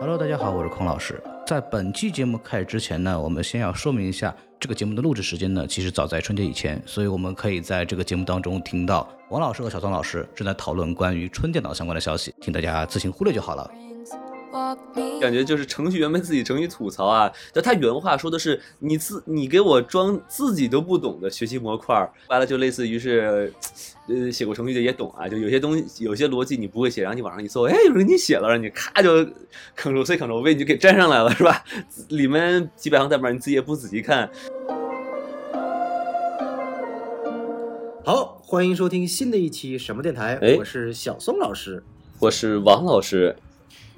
Hello，大家好，我是孔老师。在本期节目开始之前呢，我们先要说明一下，这个节目的录制时间呢，其实早在春节以前，所以我们可以在这个节目当中听到王老师和小宋老师正在讨论关于春电脑相关的消息，请大家自行忽略就好了。感觉就是程序员们自己程序吐槽啊，就他原话说的是你自你给我装自己都不懂的学习模块，完了就类似于是，呃，写过程序的也懂啊，就有些东西有些逻辑你不会写，然后你网上一搜，哎，有人给你写了，让你咔就 Ctrl C Ctrl V 你就给粘上来了，是吧？里面几百行代码你自己也不仔细看。好，欢迎收听新的一期什么电台，哎我是小松老师。我是王老师，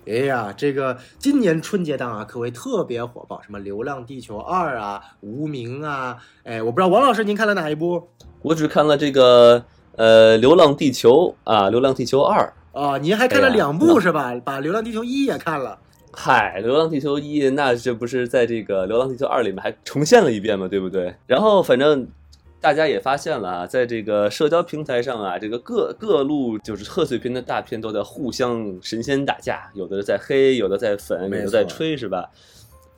哎呀，这个今年春节档啊，可谓特别火爆，什么《流浪地球二》啊，《无名》啊，哎，我不知道王老师您看了哪一部我只看了这个呃《流浪地球》啊，《流浪地球二》。啊？您还看了两部那是吧？把《流浪地球一》也看了。嗨，《流浪地球一》那这不是在这个《流浪地球二》里面还重现了一遍嘛，对不对？然后反正大家也发现了啊，在这个社交平台上啊，这个各各路就是贺岁片的大片都在互相神仙打架，有的在黑，有的在粉，有的在吹，是吧？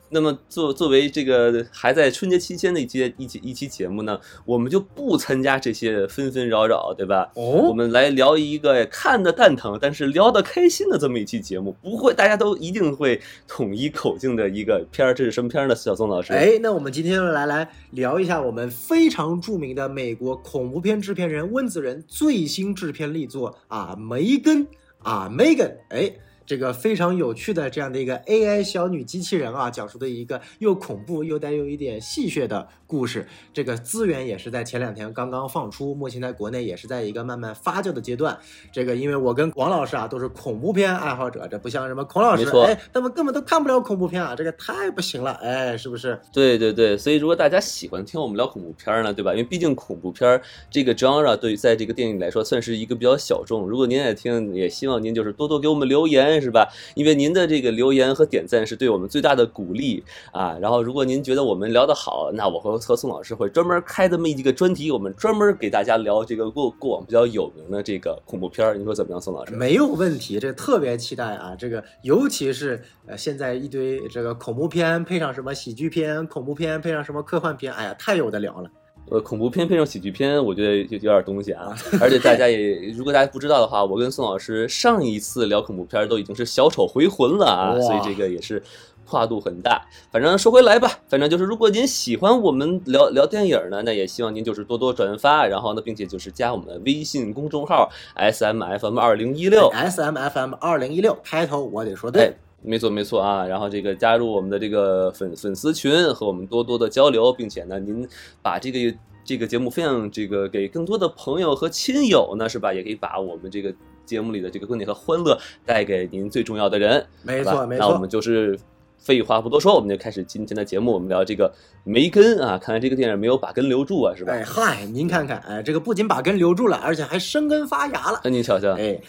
那么作作为这个还在春节期间的一期一期一期节目呢，我们就不参加这些纷纷扰扰，对吧？哦我哦，们来聊一个看的蛋疼，但是聊得开心的这么一期节目，不会大家都一定会统一口径的一个片儿，这是什么片儿呢？小宋老师，哎，那我们今天来来聊一下我们非常著名的美国恐怖片制片人温子仁最新制片力作啊，梅根啊，Megan，哎。这个非常有趣的这样的一个 AI 小女机器人啊，讲述的一个又恐怖又带有一点戏谑的故事。这个资源也是在前两天刚刚放出，目前在国内也是在一个慢慢发酵的阶段。这个因为我跟王老师啊都是恐怖片爱好者，这不像什么孔老师哎，他们根本都看不了恐怖片啊，这个太不行了，哎，是不是？对对对，所以如果大家喜欢听我们聊恐怖片儿呢，对吧？因为毕竟恐怖片儿这个 genre 对于在这个电影来说算是一个比较小众。如果您爱听，也希望您就是多多给我们留言，是吧？因为您的这个留言和点赞是对我们最大的鼓励啊。然后，如果您觉得我们聊得好，那我和和宋老师会专门开这么一个专题，我们专门给大家聊这个过过往比较有名的这个恐怖片儿。你说怎么样，宋老师？没有问题，这特别期待啊！这个尤其是呃，现在一堆这个恐怖片配上什么喜剧片，恐怖片配上什么科幻片，哎呀，太有的聊了。呃，恐怖片配上喜剧片，我觉得有有点东西啊。而且大家也，如果大家不知道的话，我跟宋老师上一次聊恐怖片都已经是小丑回魂了啊，所以这个也是跨度很大。反正说回来吧，反正就是如果您喜欢我们聊聊电影呢，那也希望您就是多多转发，然后呢，并且就是加我们的微信公众号 S M F M 二零一六。S M F M 二零一六开头我得说哎对，，没错没错啊，然后这个加入我们的这个粉粉丝群，和我们多多的交流，并且呢，您把这个这个节目分享这个给更多的朋友和亲友呢，是吧？也可以把我们这个节目里的这个观点和欢乐带给您最重要的人，没错没错那我们。就是。废话不多说，我们就开始今天的节目。我们聊这个梅根啊，看来这个电影没有把根留住啊，是吧？哎嗨，您看看，哎，这个不仅把根留住了，而且还生根发芽了。那您瞧瞧，哎，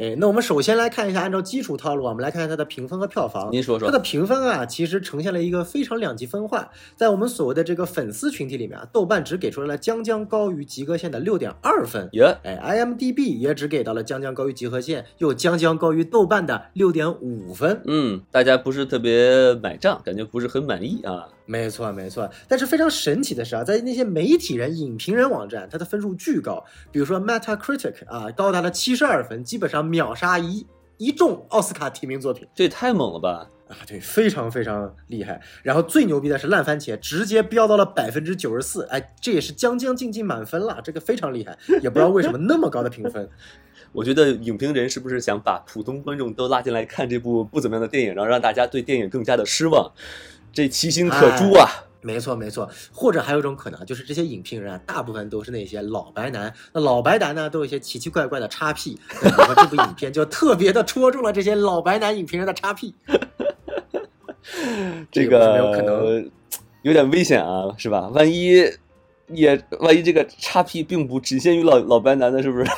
哎，那我们首先来看一下，按照基础套路，我们来看看它的评分和票房。您说说它的评分啊，其实呈现了一个非常两极分化。在我们所谓的这个粉丝群体里面啊，豆瓣只给出来了将将高于及格线的六点二分。耶，哎，IMDB 也只给到了将将高于及格线，又将将高于豆瓣的六点五分。嗯，大家不是特别买账，感觉不是很满意啊。没错，没错。但是非常神奇的是啊，在那些媒体人、影评人网站，它的分数巨高，比如说 Metacritic 啊，高达了七十二分，基本上秒杀一一众奥斯卡提名作品这也太猛了吧！啊，对，非常非常厉害。然后最牛逼的是烂番茄，直接飙到了百分之九十四，哎，这也是将将近近满分了，这个非常厉害，也不知道为什么那么高的评分。我觉得影评人是不是想把普通观众都拉进来看这部不怎么样的电影，然后让大家对电影更加的失望？这其心可诛啊！没错，没错，或者还有一种可能，就是这些影评人啊，大部分都是那些老白男。那老白男呢，都有一些奇奇怪怪的叉 P。这部影片就特别的戳中了这些老白男影评人的叉 P。这个有可能有点危险啊，是吧？万一也万一这个叉 P 并不只限于老老白男的，是不是？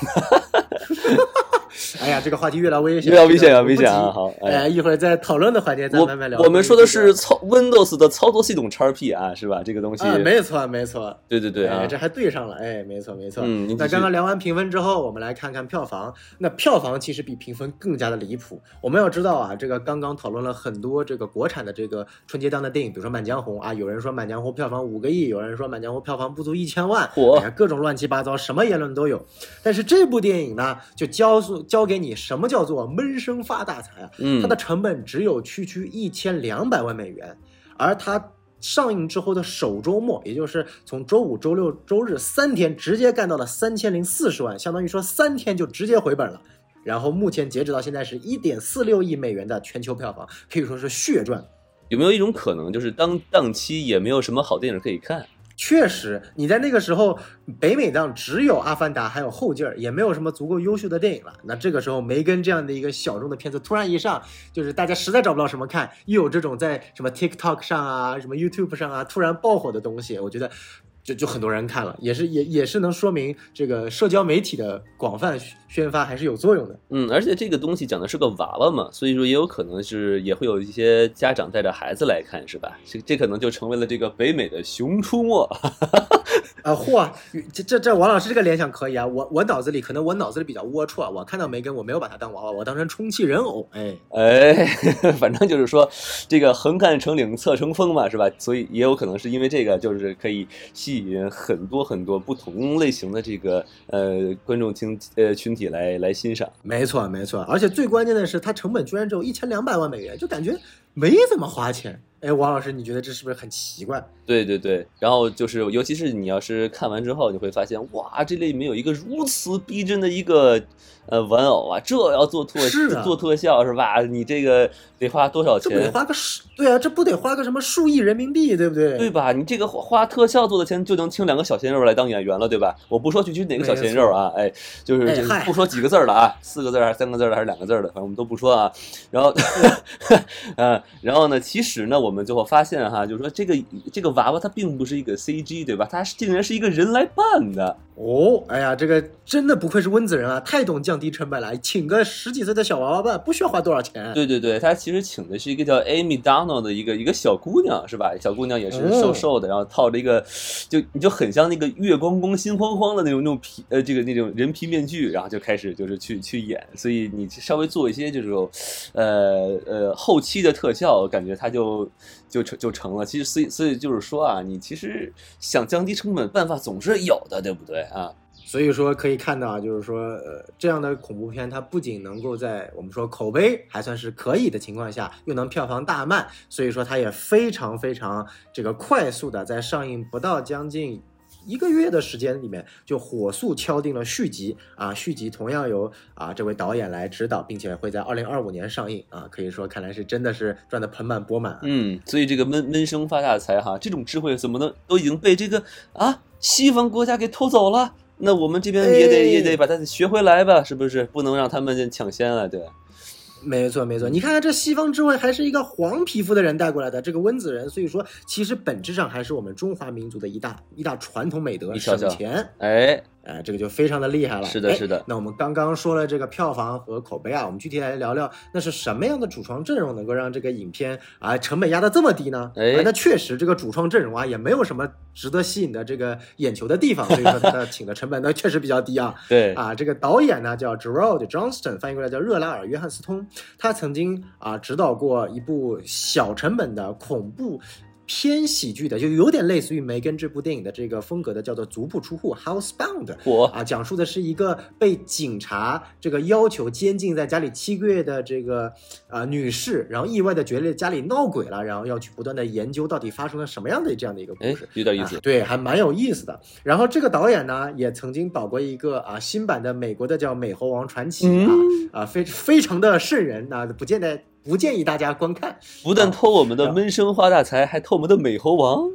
哎呀，这个话题越来越危险，越来越危险啊，这个危险啊！好，哎，一会儿在讨论的环节再我慢慢聊。我们说的是操 Windows 的操作系统 XP 啊，是吧？这个东西，啊，没错没错，对对对啊哎，，这还对上了，哎，没错没错。嗯，那刚刚聊完评分之后，我们来看看票房。那票房其实比评分更加的离谱。我们要知道啊，这个刚刚讨论了很多这个国产的这个春节档的电影，比如说《满江红》啊，有人说《满江红》票房五个亿，有人说《满江红》票房不足一千万，嚯哎呀，各种乱七八糟，什么言论都有。但是这部电影呢，就教诉教给你什么叫做闷声发大财啊！嗯它的成本只有区区一千两百万美元，而它上映之后的首周末，也就是从周五、周六、周日三天，直接干到了三千零四十万，相当于说三天就直接回本了。然后目前截止到现在是一点四六亿美元的全球票房，可以说是血赚。有没有一种可能，就是当档期也没有什么好电影可以看？确实，你在那个时候，北美档只有《阿凡达》还有《后劲儿》，也没有什么足够优秀的电影了。那这个时候，梅根这样的一个小众的片子突然一上，就是大家实在找不到什么看，又有这种在什么 TikTok 上啊、什么 YouTube 上啊突然爆火的东西，我觉得就就很多人看了，也是也也是能说明这个社交媒体的广泛宣发还是有作用的。嗯，而且这个东西讲的是个娃娃嘛，所以说也有可能是也会有一些家长带着孩子来看，是吧？这这可能就成为了这个北美的《熊出没》。啊，嚯，这这这王老师这个联想可以啊！我我脑子里可能我脑子里比较龌龊，我看到梅根我没有把它当娃娃，我当成充气人偶，哎。哎，反正就是说，这个横看成岭侧成峰嘛，是吧？所以也有可能是因为这个，就是可以吸引很多很多不同类型的这个呃观众群呃群体来来欣赏。没错，没错，而且最关键的是，它成本居然只有一千两百万美元，就感觉没怎么花钱。哎，王老师，你觉得这是不是很奇怪？对对对，然后就是，尤其是你要是看完之后，你会发现，哇，这里面有一个如此逼真的一个呃玩偶啊，这要做特做特效是吧？你这个得花多少这不得？花个数？对啊，这不得花个什么数亿人民币，对不对？对吧？你这个花花特效做的钱就能请两个小鲜肉来当演员了，对吧？我不说具体哪个小鲜肉啊，哎，就是不说几个字儿了啊，四个字儿还是三个字儿的还是两个字儿的，反正我们都不说啊。然后，呃，然后呢，其实呢，我们最后发现哈，就是说这个这个娃娃它并不是一个 CG，对吧？它是竟然是一个人来扮的。哦，哎呀，这个真的不愧是温子仁啊，太懂降低成本来，请个十几岁的小娃娃办不需要花多少钱。对对对，他其实请的是一个叫 Amy Donald 的一个一个小姑娘，是吧？小姑娘也是哦瘦瘦的，然后套着一个，就你就很像那个月光光心慌慌的那种那种皮呃这个那种人皮面具，然后就开始就是去去演，所以你稍微做一些这种，呃呃后期的特效，感觉他就就成就成了。其实所以所以就是说啊，你其实想降低成本办法总是有的，对不对啊？所以说可以看到啊，就是说，呃，这样的恐怖片，它不仅能够在我们说口碑还算是可以的情况下，又能票房大卖，所以说它也非常非常这个快速的在上映不到将近。一个月的时间里面，就火速敲定了续集啊！续集同样由啊这位导演来指导，并且会在二零二五年上映啊！可以说，看来是真的是赚得盆满钵满！嗯，所以这个闷闷声发大财哈，这种智慧怎么能都已经被这个啊西方国家给偷走了？那我们这边也得、哎也得把它学回来吧，是不是？不能让他们抢先啊，对。没错，没错，你看看这西方智慧还是一个黄皮肤的人带过来的，这个温子仁，所以说其实本质上还是我们中华民族的一大一大传统美德，省钱。哎，哎，这个就非常的厉害了。哎是的是的那我们刚刚说了这个票房和口碑啊，我们具体来聊聊，那是什么样的主创阵容能够让这个影片啊成本压得这么低呢？哎啊那确实这个主创阵容啊也没有什么值得吸引的这个眼球的地方，所以说 他请的成本呢确实比较低啊。对，啊，这个导演呢叫 Gerald Johnston，翻译过来叫热拉尔·约翰斯通。他曾经啊指导过一部小成本的恐怖偏喜剧的，就有点类似于梅根这部电影的这个风格的，叫做《足不出户》（Housebound）。我啊，讲述的是一个被警察这个要求监禁在家里七个月的这个啊、女士，然后意外的觉得家里闹鬼了，然后要去不断的研究到底发生了什么样的这样的一个故哎事。有点意思啊，对，还蛮有意思的。然后这个导演呢，也曾经导过一个啊新版的美国的叫《美猴王传奇》啊、嗯啊，非非常的瘆人，啊、不见得不建议大家观看。不但偷我们的闷声发大财，还偷我们的美猴王。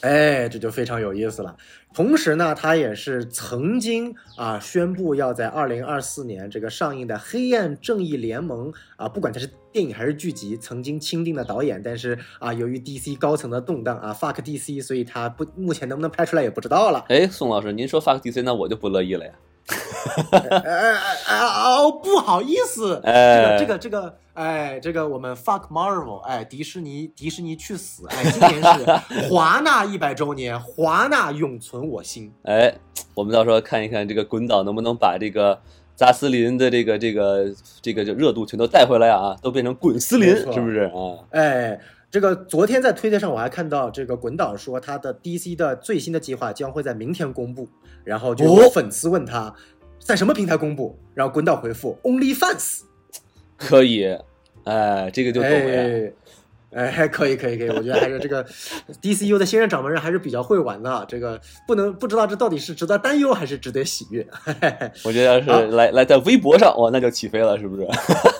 哎，这就非常有意思了。同时呢，他也是曾经啊宣布要在二零二四年这个上映的《黑暗正义联盟》啊，不管它是电影还是剧集，曾经钦定的导演，但是啊，由于 DC 高层的动荡啊，fuck DC，所以他不目前能不能拍出来也不知道了。哎，宋老师，您说 fuck DC，那我就不乐意了呀。哎哎哎哦，不好意思，哎这个这个这个，哎，这个我们 fuck Marvel，哎，迪士尼迪士尼去死，哎，今年是华纳一百周年，华纳永存我心。哎，我们到时候看一看这个滚导能不能把这个扎斯林的这个这个这个热度全都带回来啊，都变成滚斯林是不是啊？哎，这个昨天在推特上我还看到这个滚导说他的 DC 的最新的计划将会在明天公布，然后就有哦粉丝问他、在什么平台公布，然后滚导回复 OnlyFans。可以，哎，这个就懂了呀。哎，还 可以，可以，可以，我觉得还是这个 DCU 的新任掌门人还是比较会玩的啊，这个不能不知道这到底是值得担忧还是值得喜悦。我觉得要是好来来在微博上，哇，那就起飞了，是不是？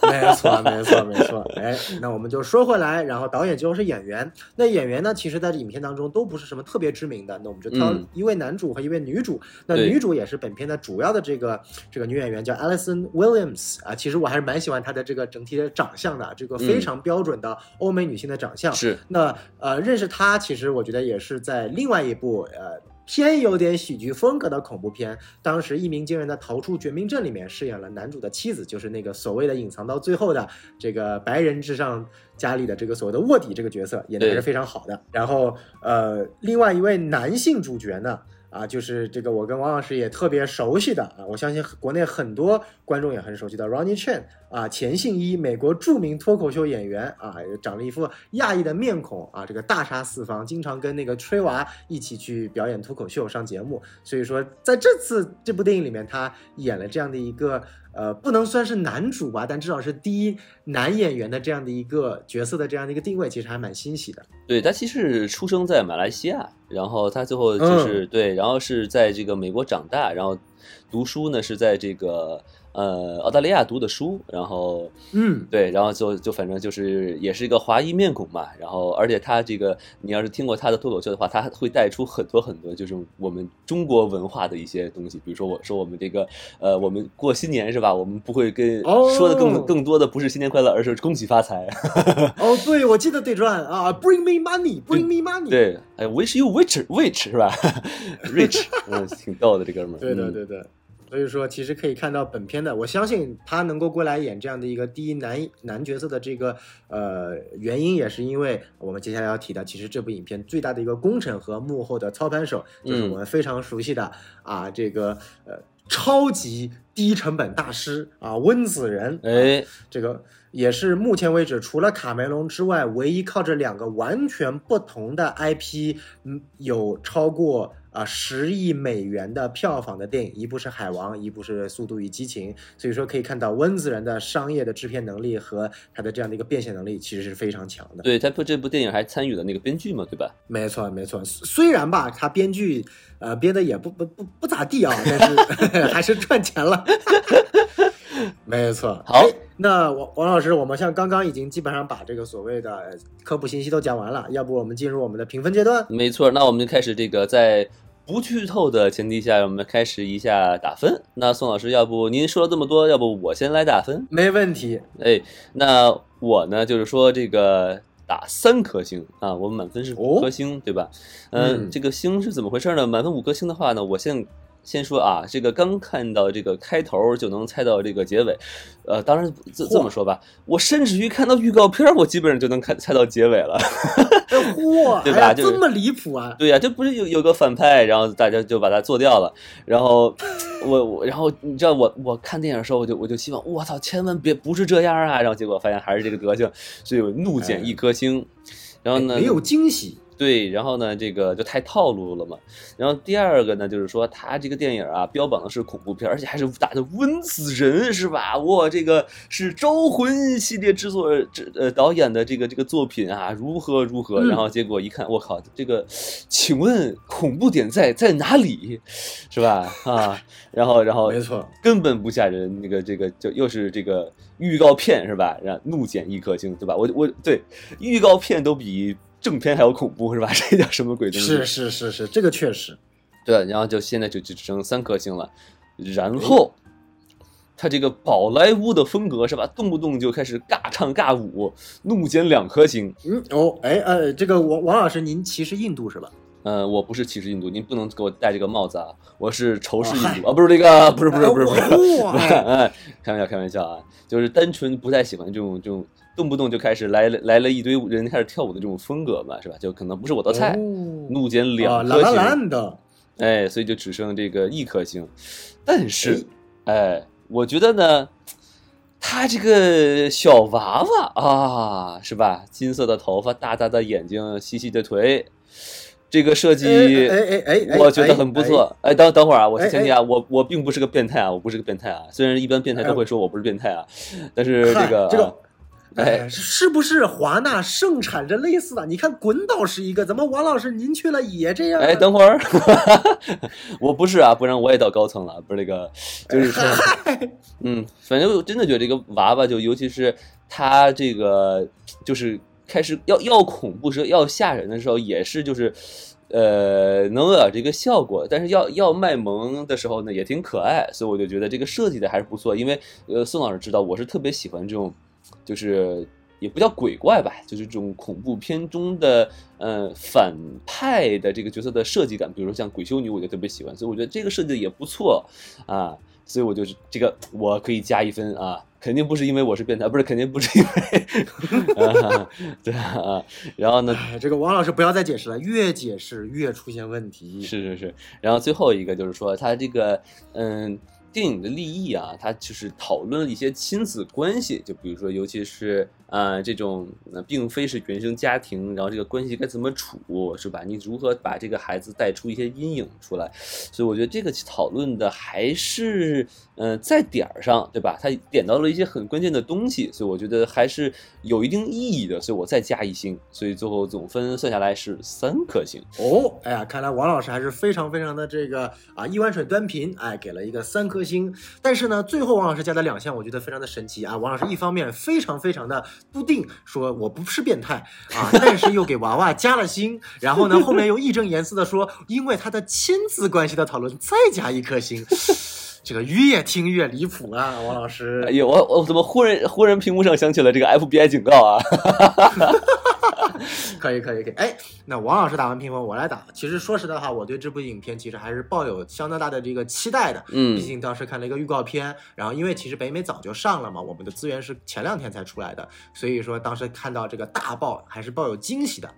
没错，没错，没错。哎，那我们就说回来，然后导演就是演员。那演员呢，其实在这影片当中都不是什么特别知名的。那我们就挑嗯一位男主和一位女主。那女主也是本片的主要的这个这个女演员，叫 Alison Williams 啊。其实我还是蛮喜欢她的这个整体的长相的，这个非常标准的欧美女性的长相。是，那呃，认识他，其实我觉得也是在另外一部呃偏有点喜剧风格的恐怖片，当时一鸣惊人的《逃出绝命镇》里面饰演了男主的妻子，就是那个所谓的隐藏到最后的这个白人至上家里的这个所谓的卧底这个角色，演的还是非常好的。然后呃，另外一位男性主角呢？啊，就是这个我跟王老师也特别熟悉的啊，我相信国内很多观众也很熟悉的 Ronnie Chen 啊，钱信一，美国著名脱口秀演员啊，长了一副亚裔的面孔啊，这个大杀四方，经常跟那个吹娃一起去表演脱口秀上节目，所以说在这次这部电影里面，他演了这样的一个呃，不能算是男主吧，但至少是第一男演员的这样的一个角色的这样的一个定位，其实还蛮欣喜的。对他其实出生在马来西亚，然后他最后就是、对，然后是在这个美国长大，然后读书呢是在这个呃澳大利亚读的书，然后嗯，对，然后就就反正就是也是一个华裔面孔嘛，然后而且他这个你要是听过他的脱口秀的话，他会带出很多很多就是我们中国文化的一些东西，比如说我说我们这个呃我们过新年是吧，我们不会跟、哦说的更更多的不是新年快乐，而是恭喜发财。哦，对，我记得对转啊，Bring me money，Bring me money。对，哎，wish you rich rich 是吧？rich，嗯，挺逗的这哥们儿。对对对对的。所以说，其实可以看到本片的，我相信他能够过来演这样的一个第一男男角色的这个呃原因，也是因为我们接下来要提的，其实这部影片最大的一个功臣和幕后的操盘手，就是嗯我们非常熟悉的、啊这个呃超级低成本大师啊温子仁。啊哎，这个也是目前为止除了卡梅隆之外，唯一靠着两个完全不同的 IP，嗯，有超过啊十亿美元的票房的电影，一部是《海王》，一部是《速度与激情》，所以说可以看到温子仁的商业的制片能力和他的这样的一个变现能力其实是非常强的。对他不这部电影还参与了那个编剧嘛，对吧？没错，没错。虽然吧，他编剧呃编的也不不不不咋地啊，但是 还是赚钱了。没错。好哎那王王老师，我们像刚刚已经基本上把这个所谓的呃科普信息都讲完了，要不我们进入我们的评分阶段？没错，那我们就开始这个在不剧透的前提下，我们开始一下打分。那宋老师，要不您说了这么多，要不我先来打分？没问题。哎，那我呢，就是说这个打三颗星啊，我们满分是五哦颗星，对吧？嗯这个星是怎么回事呢？满分五颗星的话呢，我先先说啊，这个刚看到这个开头就能猜到这个结尾，呃，当然这这么说吧，我甚至于看到预告片，我基本上就能看猜到结尾了。哎 嚯，对吧哎呀就是这么离谱啊！对呀、这不是有有个反派，然后大家就把他做掉了，然后 我我然后你知道我我看电影的时候，我就我就希望我操，千万别不是这样啊，然后结果发现还是这个德行，所以我怒减一颗星。然后呢，哎没有惊喜。对，然后呢，这个就太套路了嘛。然后第二个呢，就是说他这个电影啊，标榜的是恐怖片，而且还是打的温子仁，是吧？哇，这个是《招魂》系列制作制呃导演的这个这个作品啊，如何如何？嗯然后结果一看，我靠，这个，请问恐怖点在在哪里，是吧？啊，然后然后没错，根本不吓人，那个这个就又是这个预告片是吧？然后怒减一颗星，对吧？我我对预告片都比正片还要恐怖是吧？这叫什么鬼东西？是是是是，这个确实。对，然后就现在就就只剩三颗星了，然后。他这个宝莱坞的风格是吧？动不动就开始尬唱尬舞，怒减两颗星。嗯哦，哎呃，这个王王老师，您歧视印度是吧？呃，我不是歧视印度，您不能给我戴这个帽子啊！我是仇视印度啊，不是这个，不是不是不是不是，哎，开玩笑开玩笑啊，就是单纯不太喜欢这种这种动不动就开始来了来了一堆人开始跳舞的这种风格嘛，是吧？就可能不是我的菜，怒减两颗星的，哎，所以就只剩这个一颗星。但是，哎，我觉得呢，他这个小娃娃啊，是吧？金色的头发，大大的眼睛，细细的腿。这个设计，哎哎哎，我觉得很不错。哎，等等会儿啊，我前提啊，我我并不是个变态啊，我不是个变态啊。虽然一般变态都会说我不是变态啊，但是这个这个，哎，是不是华纳盛产着类似的？你看滚导是一个，怎么王老师您去了也这样？哎，等会儿，我不是啊，不然我也到高层了。不是那个，就是说，嗯，反正我真的觉得这个娃娃，就尤其是他这个，就是。开始要要恐怖时要吓人的时候也是就是，呃，能有点这个效果，但是要要卖萌的时候呢也挺可爱，所以我就觉得这个设计的还是不错。因为呃，宋老师知道我是特别喜欢这种，就是也不叫鬼怪吧，就是这种恐怖片中的呃反派的这个角色的设计感，比如说像鬼修女，我就特别喜欢，所以我觉得这个设计也不错啊，所以我就是这个我可以加一分啊。肯定不是因为我是变态，不是肯定不是因为，啊对啊，然后呢，这个王老师不要再解释了，越解释越出现问题。是是是，然后最后一个就是说他这个嗯。电影的立意啊，它就是讨论了一些亲子关系，就比如说，尤其是啊这种，那并非是原生家庭，然后这个关系该怎么处，是吧？你如何把这个孩子带出一些阴影出来？所以我觉得这个讨论的还是，嗯，在点儿上，对吧？他点到了一些很关键的东西，所以我觉得还是有一定意义的，所以我再加一星，所以最后总分算下来是三颗星。哦，哎呀，看来王老师还是非常非常的这个啊一碗水端平，哎，给了一个三颗。星，但是呢，最后王老师加的两项，我觉得非常的神奇啊！王老师一方面非常非常的不定，说我不是变态啊，但是又给娃娃加了星，然后呢，后面又义正言辞的说，因为他的亲子关系的讨论再加一颗星，这个越听越离谱啊！王老师，哎呦，我我怎么忽然忽然屏幕上响起了这个 FBI 警告啊？可以可以可以，哎，那王老师打完评分，我来打。其实说实在话，我对这部影片其实还是抱有相当大的这个期待的。嗯，毕竟当时看了一个预告片，然后因为其实北美早就上了嘛，我们的资源是前两天才出来的，所以说当时看到这个大爆还是抱有惊喜的。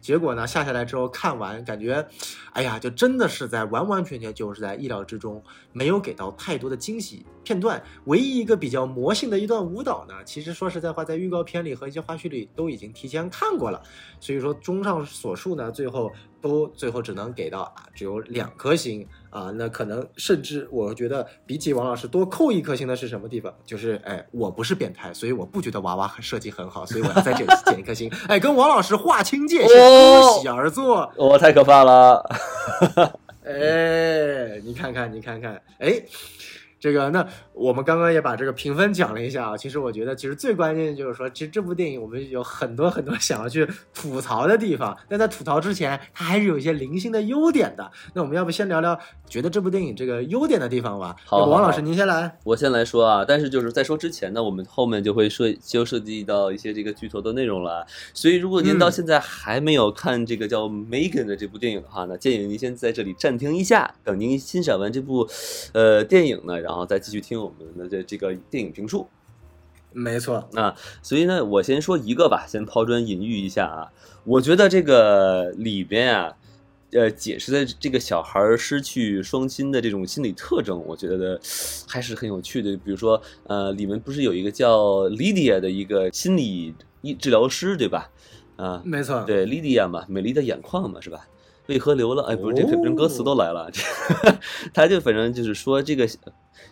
结果呢，下下来之后看完，感觉，哎呀，就真的是在完完全全就是在意料之中，没有给到太多的惊喜片段。唯一一个比较魔性的一段舞蹈呢，其实说实在话，在预告片里和一些花絮里都已经提前看过了。所以说，综上所述呢，最后都最后只能给到啊，只有两颗星啊。那可能甚至我觉得比起王老师多扣一颗星的是什么地方？就是哎，我不是变态，所以我不觉得娃娃设计很好，所以我要在这里减一颗星。哎，跟王老师划清界限，不喜而坐。我太可怕了。哎，你看看，你看看，哎。这个，那我们刚刚也把这个评分讲了一下啊。其实我觉得，其实最关键的就是说，其实这部电影我们有很多很多想要去吐槽的地方。但在吐槽之前，它还是有一些零星的优点的。那我们要不先聊聊觉得这部电影这个优点的地方吧？好，王老师您先来。我先来说啊，但是就是在说之前呢，我们后面就会涉就涉及到一些这个剧透的内容了。所以如果您到现在还没有看这个叫《Megan》的这部电影的话呢，建议您先在这里暂停一下，等您欣赏完这部呃电影呢。然后再继续听我们的这这个电影评述，没错啊，所以呢，我先说一个吧，先抛砖引玉一下啊。我觉得这个里边啊，呃，解释的这个小孩失去双亲的这种心理特征，我觉得还是很有趣的。比如说，呃，里面不是有一个叫 Lydia 的一个心理医治疗师，对吧？啊，没错，对，Lydia 嘛，美丽的眼眶嘛，是吧？为何流了？哎，不是，这人歌词都来了，他就反正就是说这个。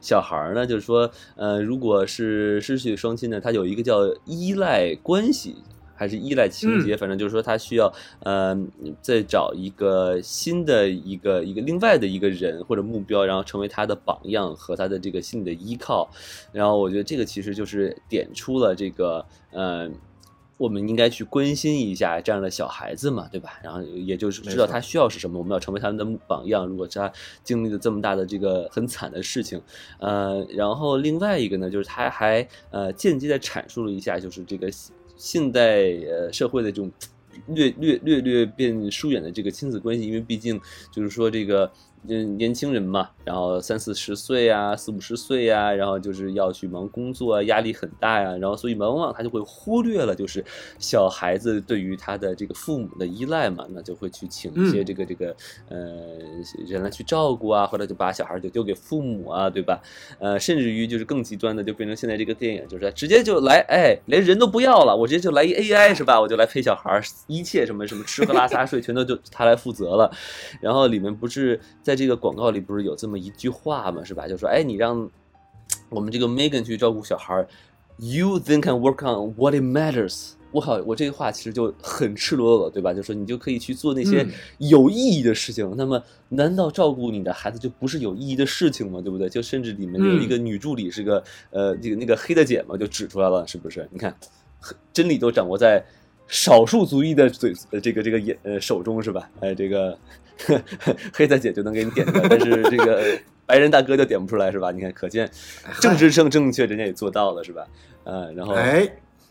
小孩儿呢，就是说，呃，如果是失去双亲呢，他有一个叫依赖关系，还是依赖情节，反正就是说他需要，呃，再找一个新的一个一个另外的一个人或者目标，然后成为他的榜样和他的这个心理的依靠。然后我觉得这个其实就是点出了这个，呃。我们应该去关心一下这样的小孩子嘛，对吧？然后也就是知道他需要是什么，我们要成为他们的榜样。如果他经历了这么大的这个很惨的事情，呃，然后另外一个呢，就是他还呃间接的阐述了一下，就是这个现代呃社会的这种 略略略略变疏远的这个亲子关系，因为毕竟就是说这个。嗯，年轻人嘛，然后三四十岁啊，四五十岁啊，然后就是要去忙工作啊，压力很大呀，然后所以往往他就会忽略了，就是小孩子对于他的这个父母的依赖嘛，那就会去请一些这个这个呃人来去照顾啊，或者就把小孩就丢给父母啊，对吧？呃，甚至于就是更极端的，就变成现在这个电影，就是直接就来，哎，连人都不要了，我直接就来一 AI 是吧？我就来陪小孩，一切什么什么吃喝拉撒睡全都就他来负责了，然后里面不是在。这个广告里不是有这么一句话嘛？是吧？就说，哎，你让我们这个 Megan 去照顾小孩，You then can work on what it matters。我靠，我这句话其实就很赤裸裸，对吧？就说你就可以去做那些有意义的事情。那么，难道照顾你的孩子就不是有意义的事情吗？对不对？就甚至里面有一个女助理是个呃，那个那个黑的姐嘛，就指出来了，是不是？你看，真理都掌握在少数族裔的嘴这个这个眼呃手中，是吧？哎，这个。黑大姐就能给你点出来，但是这个 白人大哥就点不出来，是吧？你看，可见政治正正确，人家也做到了，是吧？呃，然后，哎，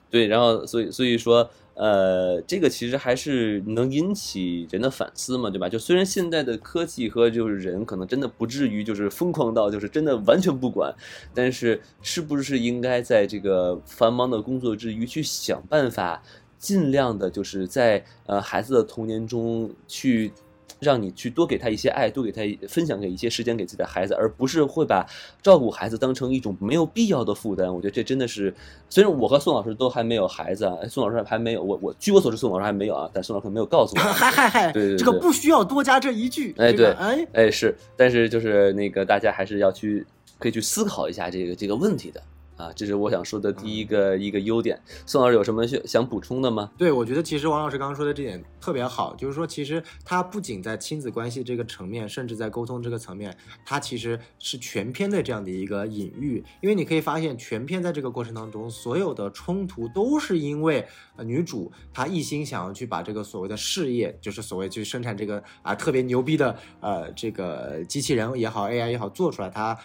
对，然后，所以，所以说，呃，这个其实还是能引起人的反思嘛，对吧？就虽然现在的科技和就是人可能真的不至于就是疯狂到就是真的完全不管，但是是不是应该在这个繁忙的工作之余去想办法，尽量的就是在呃孩子的童年中去。让你去多给他一些爱，多给他分享给一些时间给自己的孩子，而不是会把照顾孩子当成一种没有必要的负担。我觉得这真的是，虽然我和宋老师都还没有孩子啊，宋老师还没有，我我据我所知，宋老师还没有啊，但宋老师没有告诉我。嗨嗨嗨，对对，这个不需要多加这一句。哎对，哎哎是，但是就是那个大家还是要去可以去思考一下这个这个问题的。啊，这是我想说的第一个一个优点。宋老师有什么想想补充的吗？对，我觉得其实王老师刚刚说的这点特别好，就是说其实他不仅在亲子关系这个层面，甚至在沟通这个层面，他其实是全篇的这样的一个隐喻。因为你可以发现，全篇在这个过程当中，所有的冲突都是因为女主她一心想要去把这个所谓的事业，就是所谓去生产这个啊特别牛逼的呃这个机器人也好，AI 也好做出来，她。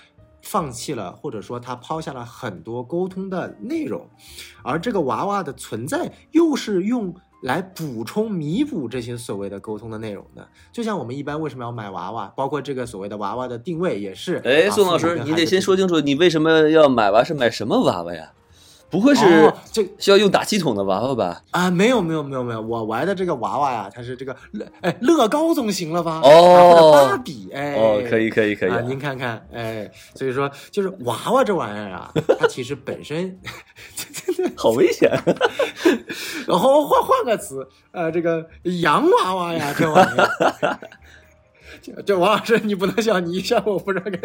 放弃了，或者说他抛下了很多沟通的内容，而这个娃娃的存在又是用来补充、弥补这些所谓的沟通的内容的。就像我们一般为什么要买娃娃，包括这个所谓的娃娃的定位也是。哎，宋老师，你得先说清楚，你为什么要买娃？是买什么娃娃呀？不会是这需要用打气筒的娃娃吧？啊，没有没有没有没有，我玩的这个娃娃呀，它是这个乐哎乐高总行了吧？哦，芭比哎，哦可以可以可以啊，您看看哎，所以说就是娃娃这玩意儿啊，它其实本身 好危险。然后换换个词，呃，这个洋娃娃呀，这玩意儿。这王老师，你不能笑，你一笑我不知道该。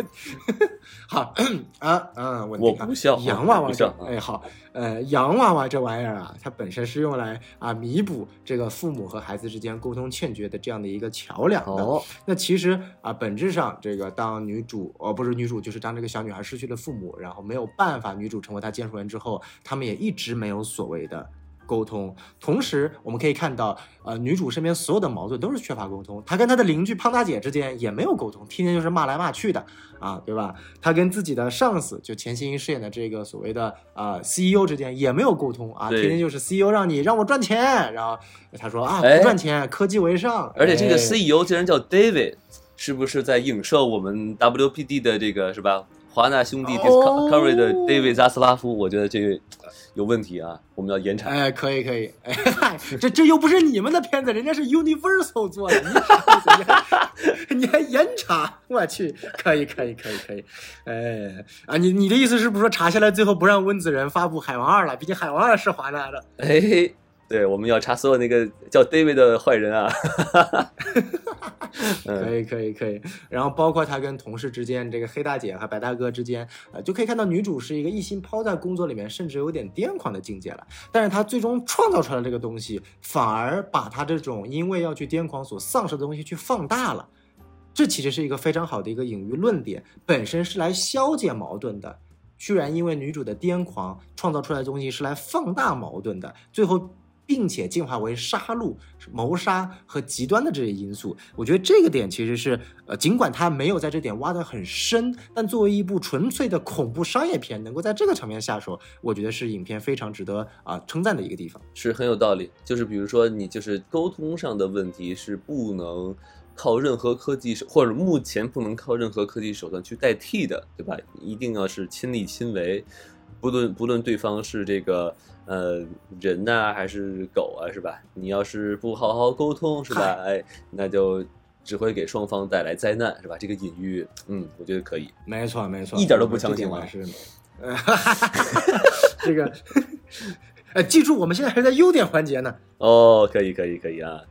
好啊啊，我不笑。洋娃娃，哎好，呃，洋娃娃这玩意儿啊，它本身是用来啊弥补这个父母和孩子之间沟通欠缺的这样的一个桥梁的。那其实啊，本质上这个当女主哦不是女主，就是当这个小女孩失去了父母，然后没有办法，女主成为她监护人之后，他们也一直没有所谓的。沟通，同时我们可以看到，呃，女主身边所有的矛盾都是缺乏沟通。她跟她的邻居胖大姐之间也没有沟通，天天就是骂来骂去的啊，对吧？她跟自己的上司，就钱欣怡饰演的这个所谓的啊 CEO 之间也没有沟通啊，天天就是 CEO 让你让我赚钱，然后她说啊不赚钱，科技为上。而且这个 CEO 竟然叫 David，是不是在影射我们 WPD 的这个是吧？华纳兄弟 Discovery 的 David 扎斯拉夫？我觉得这个。有问题啊！我们要严查。哎，可以可以。哎，这这又不是你们的片子，人家是 Universal 做的，你 你还严查？我去，可以可以可以可以。哎啊，你你的意思是不是说查下来最后不让温子仁发布《海王二》了？毕竟《海王二》是华纳的。哎。对，我们要查所有那个叫 David 的坏人啊！可 以，可以，可以。然后包括他跟同事之间，这个黑大姐和白大哥之间，呃，就可以看到女主是一个一心抛在工作里面，甚至有点癫狂的境界了。但是她最终创造出来这个东西，反而把她这种因为要去癫狂所丧失的东西去放大了。这其实是一个非常好的一个隐喻论点，本身是来消解矛盾的，居然因为女主的癫狂创造出来的东西是来放大矛盾的，最后。并且进化为杀戮、谋杀和极端的这些因素。我觉得这个点其实是，呃，尽管它没有在这点挖得很深，但作为一部纯粹的恐怖商业片，能够在这个层面下手，我觉得是影片非常值得啊、称赞的一个地方。是很有道理。就是比如说，你就是沟通上的问题是不能靠任何科技，或者目前不能靠任何科技手段去代替的，对吧？一定要是亲力亲为，不论不论对方是这个呃人呐、还是狗啊，是吧？你要是不好好沟通，是吧？哎，那就只会给双方带来灾难，是吧？这个隐喻，嗯，我觉得可以。没错，没错，一点都不强行啊是，呃，这个，哎，记住，我们现在还是在优点环节呢。哦，可以，可以，可以啊。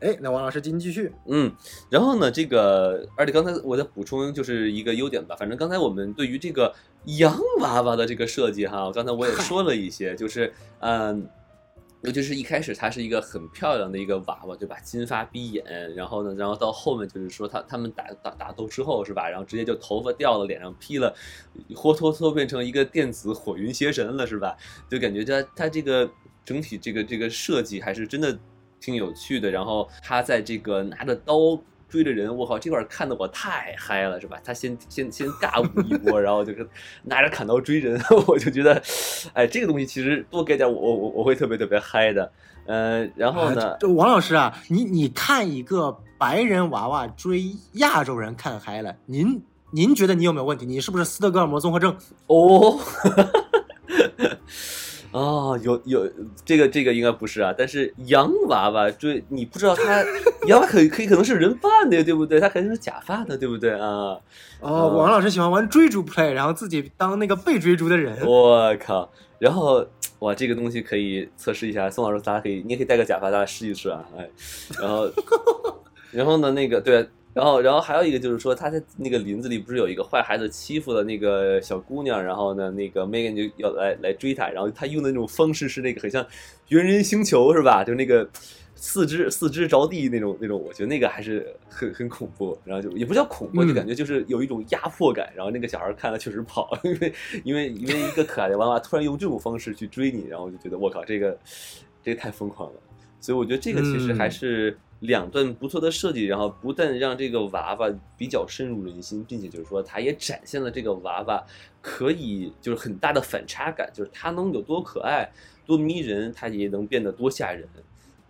哎，那王老师您继续。嗯，然后呢，这个，而且刚才我再补充就是一个优点吧。反正刚才我们对于这个洋娃娃的这个设计哈，刚才我也说了一些，就是嗯，尤其是一开始它是一个很漂亮的一个娃娃，对吧？金发碧眼，然后呢，然后到后面就是说他他们打打打斗之后是吧？然后直接就头发掉了，脸上披了，活脱脱变成一个电子火云邪神了是吧？就感觉它它这个整体这个这个设计还是真的挺有趣的。然后他在这个拿着刀追着人，我靠，这块儿看的我太嗨了，是吧？他先先先尬舞一波，然后就是拿着砍刀追人，我就觉得，哎，这个东西其实多给点我我我我会特别特别嗨的。呃，然后呢啊，这王老师啊，你你看一个白人娃娃追亚洲人看嗨了，您您觉得你有没有问题？你是不是斯德哥尔摩综合症？哦，哦，有有这个这个应该不是啊，但是洋娃娃就你不知道他 洋娃娃可以可以可能是人扮的，对不对？他肯定是假发的，对不对啊？哦，王老师喜欢玩追逐 play，然后自己当那个被追逐的人。我靠！然后哇，这个东西可以测试一下，宋老师，咱俩可以，你也可以戴个假发，咱俩试一试啊，哎，然后，然后呢，那个对，然后，然后还有一个就是说，他在那个林子里不是有一个坏孩子欺负了那个小姑娘，然后呢，那个 Megan 就要来来追他，然后他用的那种方式是那个很像猿人星球是吧？就那个。四肢四肢着地那种那种，我觉得那个还是很很恐怖，然后就也不叫恐怖，嗯就感觉就是有一种压迫感。然后那个小孩看了确实跑，因为因为因为一个可爱的娃娃突然用这种方式去追你，然后我就觉得我靠，这个这个太疯狂了。所以我觉得这个其实还是两段不错的设计，然后不但让这个娃娃比较深入人心，并且就是说它也展现了这个娃娃可以就是很大的反差感，就是它能有多可爱、多迷人，它也能变得多吓人。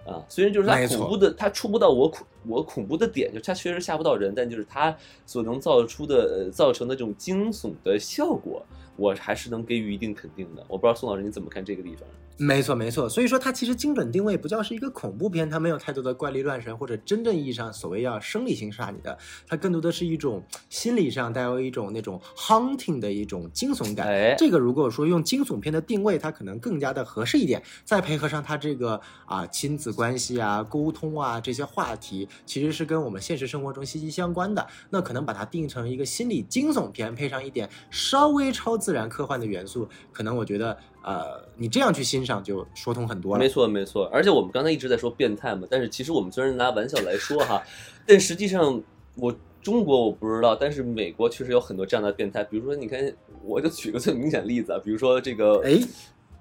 啊，虽然就是它恐怖的，它触不到我恐我恐怖的点，就它确实吓不到人，但就是它所能造出的、呃、造成的这种惊悚的效果，我还是能给予一定肯定的。我不知道宋老师你怎么看这个地方？没错，没错。所以说，它其实精准定位不叫是一个恐怖片，它没有太多的怪力乱神或者真正意义上所谓要生理性杀你的，它更多的是一种心理上带有一种那种 haunting 的一种惊悚感。哎这个如果说用惊悚片的定位，它可能更加的合适一点。再配合上它这个啊亲子关系啊、沟通啊这些话题，其实是跟我们现实生活中息息相关的。那可能把它定成一个心理惊悚片，配上一点稍微超自然科幻的元素，可能我觉得呃，你这样去欣赏就说通很多了。没错，没错。而且我们刚才一直在说变态嘛，但是其实我们虽然拿玩笑来说哈，但实际上我中国我不知道，但是美国确实有很多这样的变态。比如说，你看，我就举个最明显例子啊，比如说这个，哎，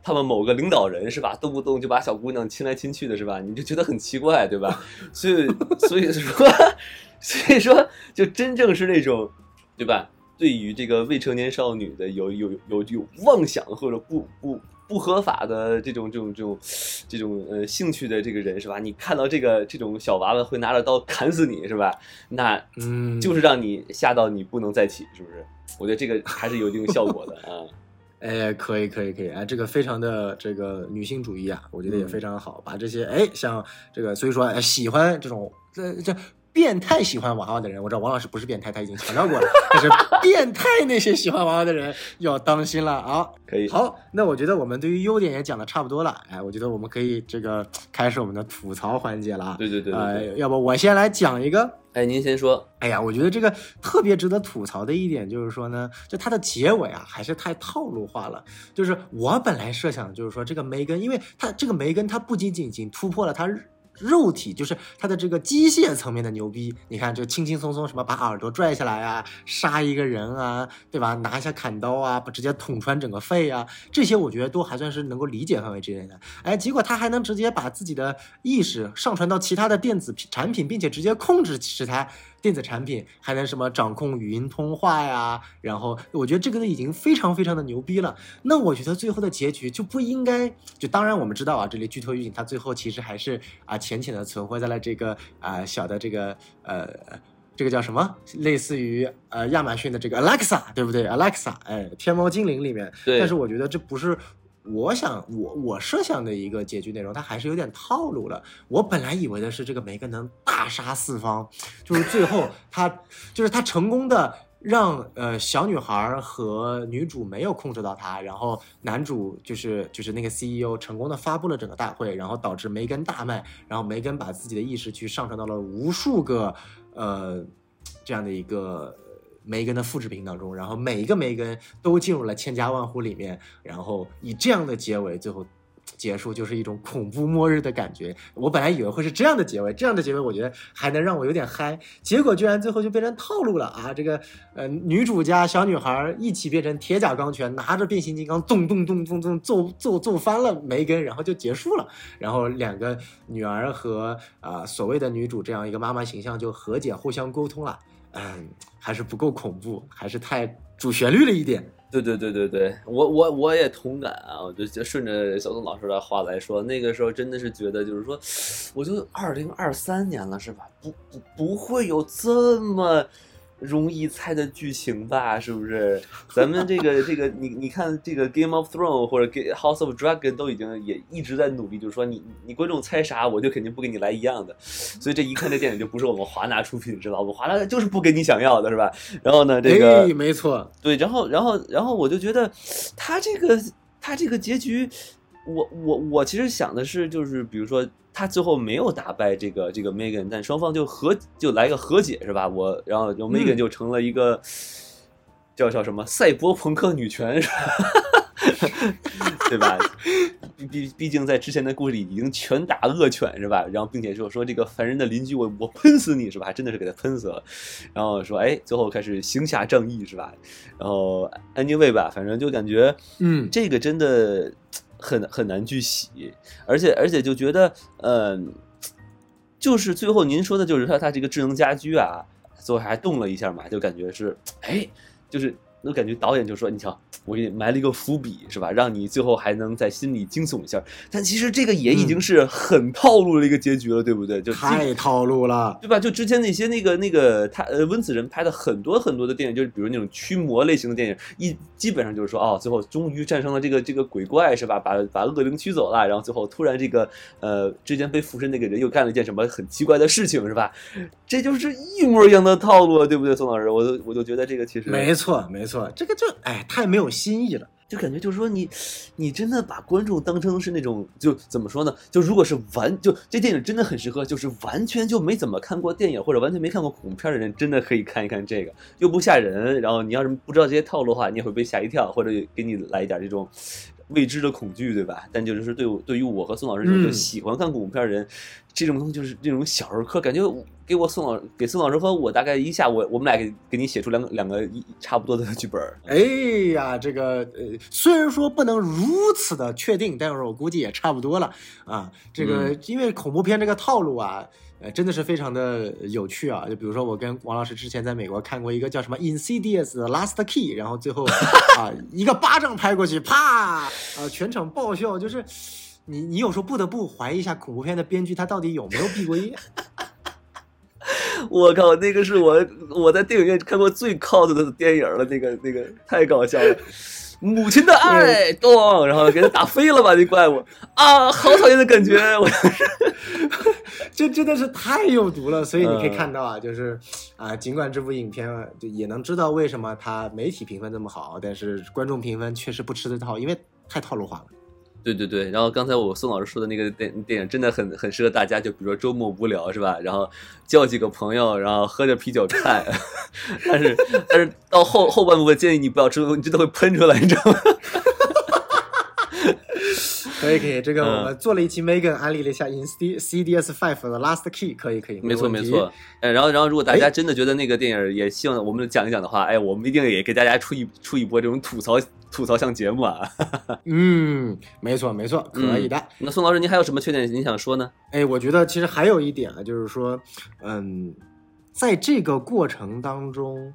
他们某个领导人是吧，动不动就把小姑娘亲来亲去的是吧？你就觉得很奇怪，对吧？所以，所以说，所以说，就真正是那种，对吧？对于这个未成年少女的有有有有妄想或者不不不合法的这种这种这种这种呃兴趣的这个人是吧？你看到这个这种小娃娃会拿着刀砍死你是吧？那嗯，就是让你吓到你不能再起，是不是？我觉得这个还是有一定效果的啊。哎，可以可以可以，哎，这个非常的这个女性主义啊，我觉得也非常好，把这些哎像这个，所以说哎喜欢这种这这。变态喜欢娃娃的人，我知道王老师不是变态，他已经强调过了。但是变态那些喜欢娃娃的人要当心了啊！可以，好，那我觉得我们对于优点也讲的差不多了，哎，我觉得我们可以这个开始我们的吐槽环节了啊。对对对对呃，要不我先来讲一个，哎，您先说。哎呀，我觉得这个特别值得吐槽的一点就是说呢，就它的结尾啊，还是太套路化了。就是我本来设想就是说这个梅根，因为它这个梅根，它不仅仅已经突破了它肉体，就是他的这个机械层面的牛逼。你看，就轻轻松松什么把耳朵拽下来啊，杀一个人啊，对吧？拿一下砍刀啊，不直接捅穿整个肺啊，这些我觉得都还算是能够理解范围之内的。哎，结果他还能直接把自己的意识上传到其他的电子产品，并且直接控制其他。电子产品还能什么掌控语音通话呀？然后我觉得这个都已经非常非常的牛逼了。那我觉得最后的结局就不应该就当然我们知道啊，这里剧透预警，它最后其实还是啊浅浅的存活在了这个啊小的这个呃这个叫什么，类似于呃亚马逊的这个 Alexa 对不对？Alexa 哎，天猫精灵里面。对。但是我觉得这不是。我想，我我设想的一个结局内容，它还是有点套路了。我本来以为的是这个梅根能大杀四方，就是最后 他就是他成功的让呃小女孩和女主没有控制到他，然后男主就是就是那个 CEO 成功的发布了整个大会，然后导致梅根大卖，然后梅根把自己的意识去上传到了无数个呃这样的一个。梅根的复制品当中，然后每一个梅根都进入了千家万户里面，然后以这样的结尾最后结束，就是一种恐怖末日的感觉。我本来以为会是这样的结尾，这样的结尾我觉得还能让我有点嗨，结果居然最后就变成套路了啊！这个呃女主家小女孩一起变成铁甲钢拳，拿着变形金刚咚咚咚咚咚揍揍揍翻了梅根，然后就结束了。然后两个女儿和啊所谓的女主这样一个妈妈形象就和解，互相沟通了。嗯，还是不够恐怖，还是太主旋律了一点。对对对对对，我我我也同感啊，我就顺着小宋老师的话来说，那个时候真的是觉得，就是说，我就二零二三年了，是吧？不不不会有这么。容易猜的剧情吧，是不是？咱们这个 这个，你你看这个《Game of Thrones》或者《House of Dragon》都已经也一直在努力，就是说你你观众猜啥，我就肯定不给你来一样的。所以这一看这电影就不是我们华纳出品，知道吧？我们华纳就是不给你想要的，是吧？然后呢，这个没错，对，然后然后然后我就觉得他这个他这个结局。我我我其实想的是，就是比如说他最后没有打败这个这个 Megan，但双方就和就来个和解是吧？我然后就 Megan 就成了一个叫叫什么赛博朋克女权是吧？对吧？毕毕毕竟在之前的故事里已经拳打恶犬是吧？然后并且就说这个烦人的邻居我我喷死你是吧？还真的是给他喷死了。然后说哎，最后开始行侠仗义是吧？然后 Anyway 吧，反正就感觉嗯，这个真的。很很难去洗，而且而且就觉得，嗯，就是最后您说的就是它它这个智能家居啊，最后还动了一下嘛，就感觉是，哎，就是。我感觉导演就说：“你瞧，我给你埋了一个伏笔，是吧？让你最后还能在心里惊悚一下。但其实这个也已经是很套路的一个结局了，对不对？就太套路了，对吧？就之前那些那个那个他呃温子仁拍的很多很多的电影，就是比如那种驱魔类型的电影，一基本上就是说，哦，最后终于战胜了这个这个鬼怪，是吧？把把恶灵驱走了，然后最后突然这个呃之前被附身那个人又干了一件什么很奇怪的事情，是吧？这就是一模一样的套路，对不对，宋老师？我都我就觉得这个其实没错，没。错，错这个就哎，太没有新意了，就感觉就是说你，你真的把观众当成是那种，就怎么说呢？就如果是完，就这电影真的很适合，就是完全就没怎么看过电影或者完全没看过恐怖片的人，真的可以看一看这个，又不吓人。然后你要是不知道这些套路的话，你也会被吓一跳，或者给你来一点这种。未知的恐惧，对吧？但就是对我，对于我和宋老师这种喜欢看恐怖片人，这种东西就是这种小儿科，感觉给我宋老给宋老师和我大概一下，我我们俩给给你写出两个两个差不多的剧本。哎呀，这个呃，虽然说不能如此的确定，但是我估计也差不多了啊。这个因为恐怖片这个套路啊。呃，真的是非常的有趣啊！就比如说，我跟王老师之前在美国看过一个叫什么《Insidious Last Key》，然后最后 啊，一个巴掌拍过去，啪啊，全场爆笑。就是你，你有时候不得不怀疑一下恐怖片的编剧他到底有没有毕过业。我靠，那个是我我在电影院看过最 cos 的电影了，那个那个太搞笑了。母亲的爱，咚，然后给他打飞了吧？那怪物啊，好讨厌的感觉！我 这真的是太有毒了。所以你可以看到啊，就是啊，尽管这部影片就也能知道为什么它媒体评分这么好，但是观众评分确实不吃这套，因为太套路化了。对对对，然后刚才我宋老师说的那个电电影真的很很适合大家，就比如说周末无聊是吧？然后叫几个朋友，然后喝着啤酒看。但是但是到后后半部分建议你不要吃，你真的会喷出来，你知道吗？可以可以，这个嗯我们做了一期 Megan 安利了一下 In C CDS Five 的 Last Key，可以可以，没错没错，，哎，然后然后如果大家哎真的觉得那个电影也希望我们讲一讲的话，哎，我们一定也给大家出一出一波这种吐槽吐槽向节目啊。嗯，没错没错，可以的。那宋老师，您还有什么缺点您想说呢？哎，我觉得其实还有一点啊，就是说，嗯，在这个过程当中，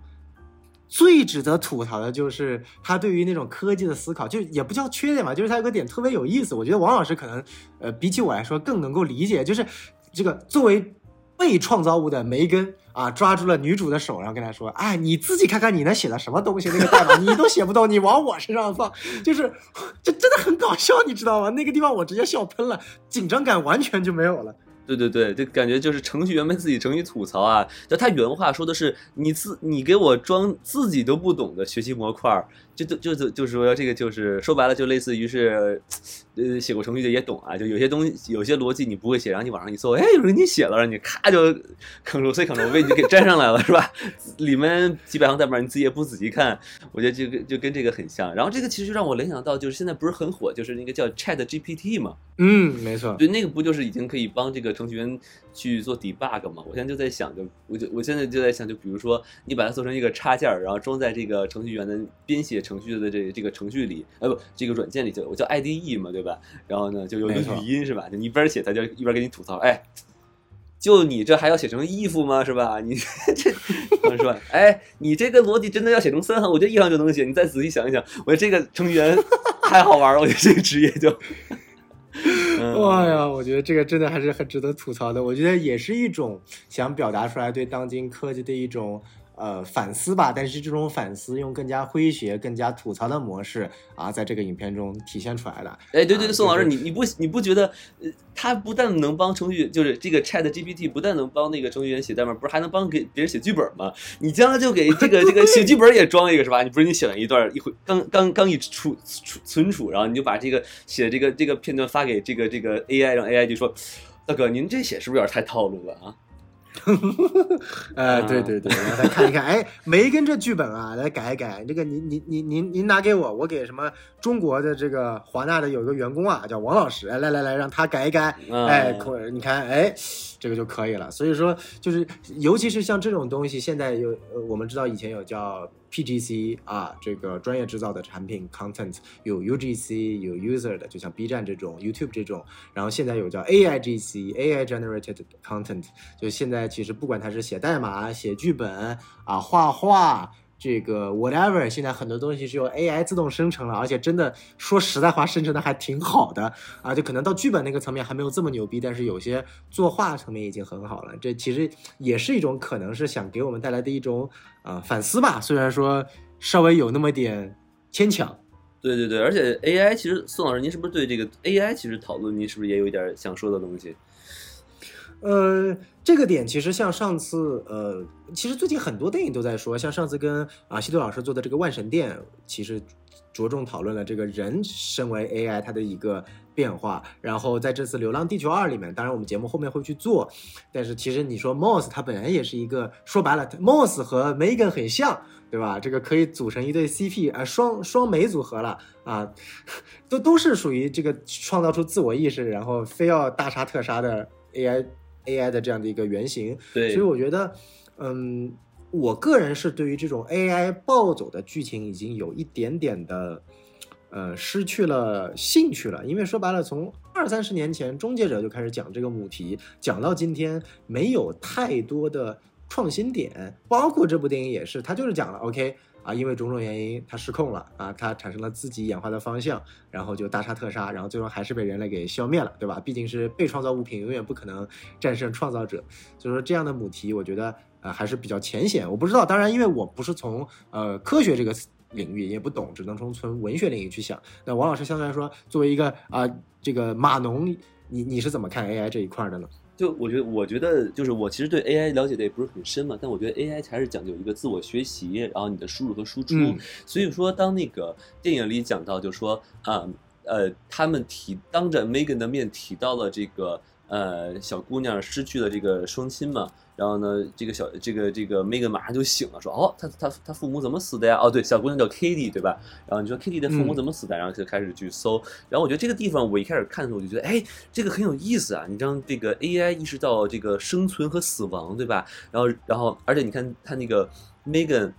最值得吐槽的就是他对于那种科技的思考，就也不叫缺点吧，就是他有个点特别有意思。我觉得王老师可能，呃，比起我来说更能够理解，就是这个作为被创造物的梅根啊，抓住了女主的手，然后跟她说：“哎，你自己看看你那写的什么东西，那个代码你都写不动，你往我身上放，就是这真的很搞笑，你知道吗？那个地方我直接笑喷了，紧张感完全就没有了。”对对对，就感觉就是程序员们自己程序吐槽啊，就他原话说的是你自你给我装自己都不懂的学习模块，就就就就就是说这个就是说白了就类似于是，呃，写过程序的也懂啊，就有些东西有些逻辑你不会写，然后你网上一搜，哎，有人给你写了，你咔就 Ctrl C Ctrl V 就给粘上来了，是吧？里面几百行代码你自己也不仔细看，我觉得这个就跟这个很像。然后这个其实让我联想到就是现在不是很火，就是那个叫 Chat GPT 嘛，嗯，没错。对，那个不就是已经可以帮这个程序员去做 debug 嘛？我现在就在想，就我就我现在就在想，就比如说你把它做成一个插件儿，然后装在这个程序员的编写程序的这这个程序里，呃不，这个软件里就我叫 IDE 嘛，对吧？然后呢，就有一个语音是吧？就你一边写，他就一边给你吐槽，哎。就你这还要写成 if 吗？是吧？你 这他们说，哎，你这个逻辑真的要写成三行？我觉得一行就能写。你再仔细想一想，我觉得这个程序员太好玩了。我觉得这个职业就，嗯哇呀，我觉得这个真的还是很值得吐槽的。我觉得也是一种想表达出来对当今科技的一种呃反思吧。但是这种反思用更加诙谐、更加吐槽的模式啊，在这个影片中体现出来的。哎，对对对，啊宋老师，你你不你不觉得，呃，他不但能帮程序，就是这个 Chat GPT 不但能帮那个程序员写代码，不是还能帮给别人写剧本吗？你将来就给这个这个写剧本也装一个是吧？你不是你写完一段一回刚刚刚一储储存储，然后你就把这个写这个这个片段发给这个这个 AI，让 AI 就说，大哥，您这写是不是有点太套路了啊？呃，对对对，然后再看一看，哎，梅根这剧本啊，来改一改。这个您您您您您拿给我，我给什么中国的这个华纳的有一个员工啊，叫王老师，哎，来来来，让他改一改。嗯哎，可你看，哎，这个就可以了。所以说，就是尤其是像这种东西，现在有呃，我们知道以前有叫 PGC 啊，这个专业制造的产品 content，有 UGC，有 user 的，就像 B 站这种、YouTube 这种，然后现在有叫 AIGC AI generated content，就现在其实不管它是写代码、写剧本啊、画画。这个 whatever，现在很多东西是由 AI 自动生成了，而且真的说实在话，生成的还挺好的啊。就可能到剧本那个层面还没有这么牛逼，但是有些作画层面已经很好了。这其实也是一种可能是想给我们带来的一种啊、反思吧，虽然说稍微有那么点牵强。对对对，而且 AI 其实宋老师，您是不是对这个 AI 其实讨论，您是不是也有一点想说的东西？呃，这个点其实像上次，呃，其实最近很多电影都在说，像上次跟啊西多老师做的这个《万神殿》，其实着重讨论了这个人身为 AI 它的一个变化。然后在这次《流浪地球二》里面，当然我们节目后面会去做，但是其实你说 Moss 它本来也是一个，说白了，Moss 和 Megan 很像。对吧？这个可以组成一对 CP 啊，双双美组合了啊，都都是属于这个创造出自我意识，然后非要大杀特杀的 AI AI 的这样的一个原型。对，所以我觉得，嗯，我个人是对于这种 AI 暴走的剧情已经有一点点的，呃，失去了兴趣了。因为说白了，从二三十年前《终结者》就开始讲这个母题，讲到今天，没有太多的创新点。包括这部电影也是，它就是讲了 OK。啊，因为种种原因，它失控了啊，它产生了自己演化的方向，然后就大杀特杀，然后最终还是被人类给消灭了，对吧？毕竟是被创造物品，永远不可能战胜创造者。所以说这样的母题，我觉得呃还是比较浅显。我不知道，当然因为我不是从呃科学这个领域也不懂，只能从纯文学领域去想。那王老师相对来说，作为一个啊、这个码农，你你是怎么看 AI 这一块的呢？就我觉得，我觉得就是我其实对 AI 了解的也不是很深嘛，但我觉得 AI 还是讲究一个自我学习，然后你的输入和输出。嗯所以说，当那个电影里讲到，就说啊呃他们提当着 Megan 的面提到了这个呃小姑娘失去了这个双亲嘛，然后呢，这个小这个这个 Megan 马上就醒了，说哦，他他他父母怎么死的呀？哦，对，小姑娘叫 Kitty 对吧？然后你说 Kitty 的父母怎么死的？然后就开始去搜，然后我觉得这个地方我一开始看的时候我就觉得，哎，这个很有意思啊！你让这个 AI 意识到这个生存和死亡，对吧？然后然后而且你看他那个 Megan。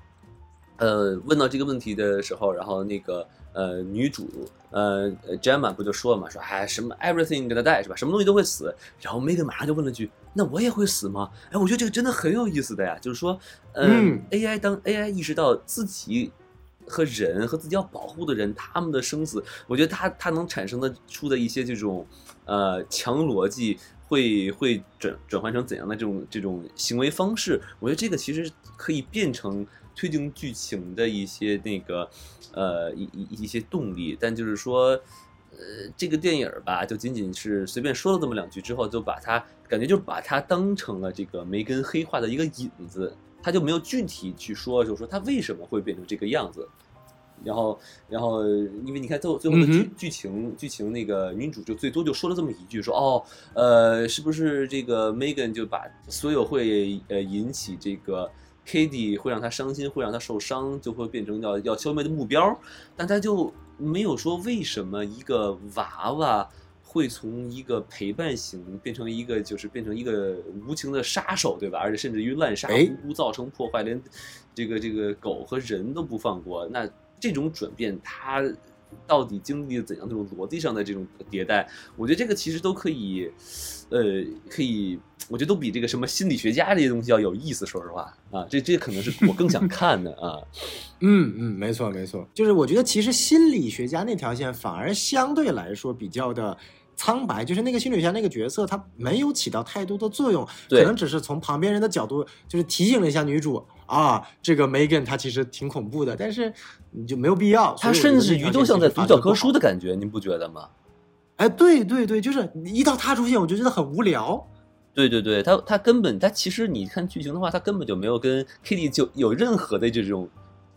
呃，问到这个问题的时候，然后那个呃女主呃 Gemma 不就说了嘛，说哎什么 everything gonna die 是吧？什么东西都会死。然后 Megan 马上就问了句，那我也会死吗？哎，我觉得这个真的很有意思的呀，就是说，嗯，AI 当 AI 意识到自己和人和自己要保护的人他们的生死，我觉得它它能产生的出的一些这种呃强逻辑，会会转转换成怎样的这种这种行为方式？我觉得这个其实可以变成。推进剧情的一些那个，呃，一一一些动力，但就是说，呃，这个电影吧，就仅仅是随便说了这么两句之后，就把它感觉就把它当成了这个梅根黑化的一个引子，他就没有具体去说，就说他为什么会变成这个样子。然后，然后，因为你看最后最后的剧剧情，剧情那个女主就最多就说了这么一句，说哦，呃，是不是这个 Megan 就把所有会呃引起这个。Kitty 会让他伤心，会让他受伤，就会变成要要消灭的目标。但他就没有说为什么一个娃娃会从一个陪伴型变成一个就是变成一个无情的杀手，对吧？而且甚至于滥杀无辜，造成破坏，连这个这个狗和人都不放过。那这种转变，他到底经历了怎样这种逻辑上的这种迭代？我觉得这个其实都可以，呃，可以。我觉得都比这个什么心理学家这些东西要有意思。说实话啊，这这可能是我更想看的啊。嗯嗯，没错没错，就是我觉得其实心理学家那条线反而相对来说比较的苍白，就是那个心理学家那个角色他没有起到太多的作用，可能只是从旁边人的角度就是提醒了一下女主啊，这个 Megan 她其实挺恐怖的，但是你就没有必要。他甚至于都像在读教科书的感觉，您不觉得吗？哎，对对对，就是一到他出现，我就觉得很无聊。对对对，他他根本他其实你看剧情的话，他根本就没有跟 Kitty 就有任何的这种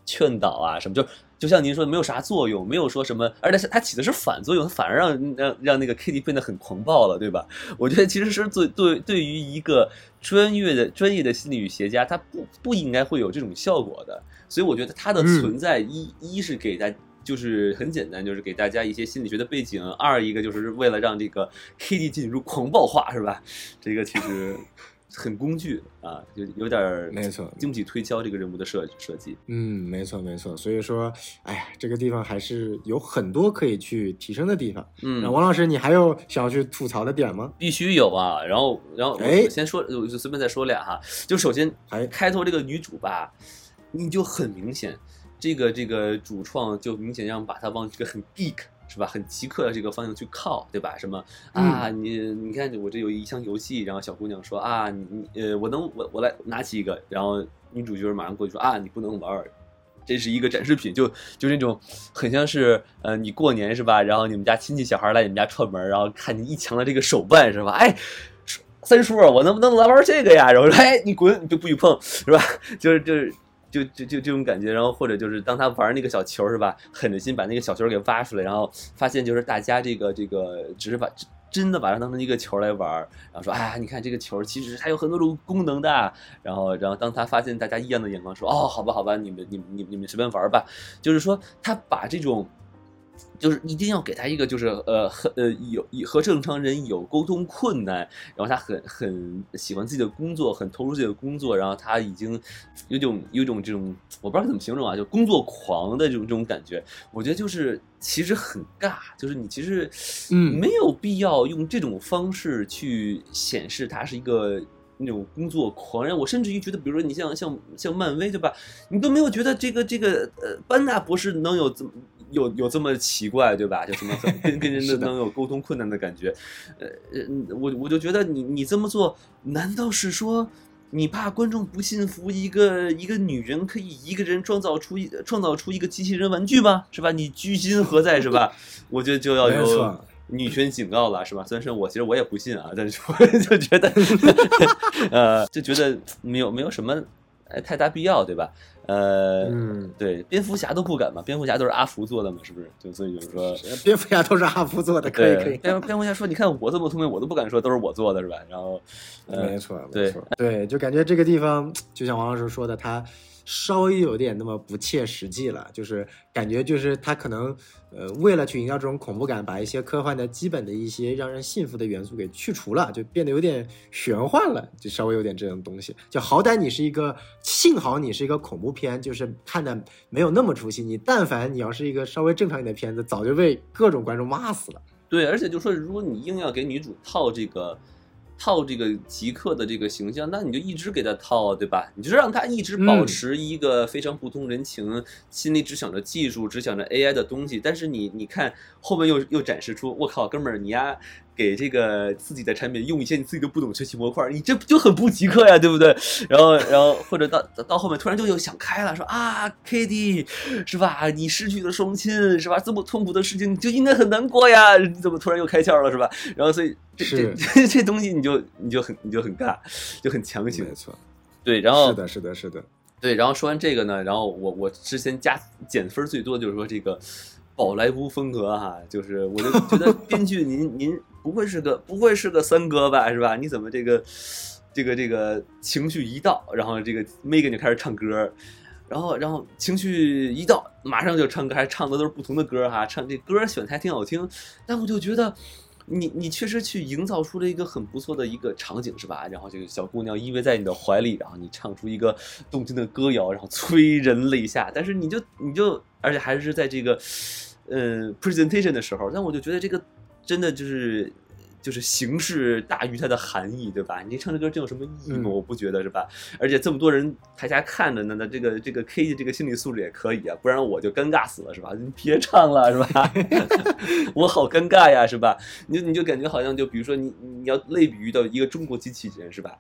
劝导啊什么，就就像您说的没有啥作用，没有说什么，而且它起的是反作用，反而让让让那个 Kitty 变得很狂暴了，对吧？我觉得其实是对对对于一个专业的专业的心理学家，他不不应该会有这种效果的，所以我觉得他的存在一一是给大。就是很简单，就是给大家一些心理学的背景。二一个就是为了让这个 Kitty 进入狂暴化，是吧？这个其实很工具啊，就有点没错，经不起推敲这个人物的设设计。嗯，没错没错。所以说，哎呀，这个地方还是有很多可以去提升的地方。嗯，那王老师，你还有想要去吐槽的点吗？必须有啊。然后，然后，哎，先说，我就随便再说俩哈。就首先，哎，开头这个女主吧，你就很明显。这个这个主创就明显让把她往这个很 geek 是吧，很极客的这个方向去靠，对吧？什么啊？你你看我这有一箱游戏，然后小姑娘说啊，你你呃，我能我我来拿起一个，然后女主角马上过去说啊，你不能玩，这是一个展示品，就就那种很像是呃，你过年是吧？然后你们家亲戚小孩来你们家串门，然后看你一墙的这个手办是吧？哎，三叔，我能不能来玩这个呀？然后说哎，你滚，你就不许碰是吧？就 是就是。就就就这种感觉，然后或者就是当他玩那个小球是吧，狠着心把那个小球给挖出来，然后发现就是大家这个这个只是把真的把它当成一个球来玩，然后说哎，你看这个球其实它有很多种功能的，然后然后当他发现大家异样的眼光，说哦，好吧好吧，你们你们你你们随便玩吧，就是说他把这种。就是一定要给他一个，就是呃，很呃有和正常人有沟通困难，然后他很很喜欢自己的工作，很投入自己的工作，然后他已经有种有种这种我不知道怎么形容啊，就工作狂的这种这种感觉。我觉得就是其实很尬，就是你其实嗯没有必要用这种方式去显示他是一个那种工作狂人。我甚至于觉得，比如说你像像像漫威对吧，你都没有觉得这个这个呃班纳博士能有这么。有有这么奇怪对吧？就什么跟跟人 的能有沟通困难的感觉，呃呃，我我就觉得你你这么做，难道是说你怕观众不信服一个一个女人可以一个人创造出一创造出一个机器人玩具吗？是吧？你居心何在？是吧？我觉得就要有女权警告了，是吧？虽然说我其实我也不信啊，但是我 就觉得，呃，就觉得没有没有什么。哎太大必要，对吧？呃，嗯，对，蝙蝠侠都不敢嘛，蝙蝠侠都是阿福做的嘛，是不是？就所以就是说，蝙蝠侠都是阿福做的，可 以可以。对蝙蝙蝠侠说：“你看我这么聪明，我都不敢说都是我做的，是吧？”然后，呃没，错，没对错，对，就感觉这个地方，就像王老师说的，他稍微有点那么不切实际了，就是感觉就是他可能呃为了去营造这种恐怖感，把一些科幻的基本的一些让人信服的元素给去除了，就变得有点玄幻了，就稍微有点这种东西。就好歹你是一个，幸好你是一个恐怖片，就是看的没有那么出戏。你但凡你要是一个稍微正常一点的片子，早就被各种观众骂死了。对，而且就说，如果你硬要给女主套这个套这个极客的这个形象，那你就一直给他套，对吧？你就让他一直保嗯持一个非常不通人情，心里只想着技术，只想着 AI 的东西。但是你你看后面又又展示出，我靠，哥们儿，你呀。给这个自己的产品用一些你自己都不懂学习模块，你这 就很不极客呀，对不对？然后，然后或者到到到后面突然就又想开了，说啊，Kitty 是吧？你失去了双亲是吧？这么痛苦的事情你就应该很难过呀，你怎么突然又开窍了是吧？然后所以这这这这东西你就你就很你就很尬，就很强行没。错，对，然后是的，是的，是的。对，然后说完这个呢，然后我我之前加减分最多就是说这个宝莱坞风格哈，就是我就觉得编剧您 您不会是个不会是个三哥吧是吧？你怎么这个这个这个情绪一到，然后这个 Megan 就开始唱歌，然后然后情绪一到，马上就唱歌，还唱的都是不同的歌哈，唱这歌选的还挺好听，但我就觉得。你你确实去营造出了一个很不错的一个场景是吧？然后这个小姑娘依偎在你的怀里，然后你唱出一个动听的歌谣，然后催人泪下。但是你就你就而且还是在这个呃 presentation 的时候，但我就觉得这个真的就是就是形式大于它的含义，对吧？你唱这歌真有什么意义吗？嗯我不觉得是吧？而且这么多人台下看着呢，那这个这个 K 的这个心理素质也可以啊，不然我就尴尬死了是吧？你别唱了是吧？我好尴尬呀是吧？你就你就感觉好像就比如说你你要类比于到一个中国机器人是吧？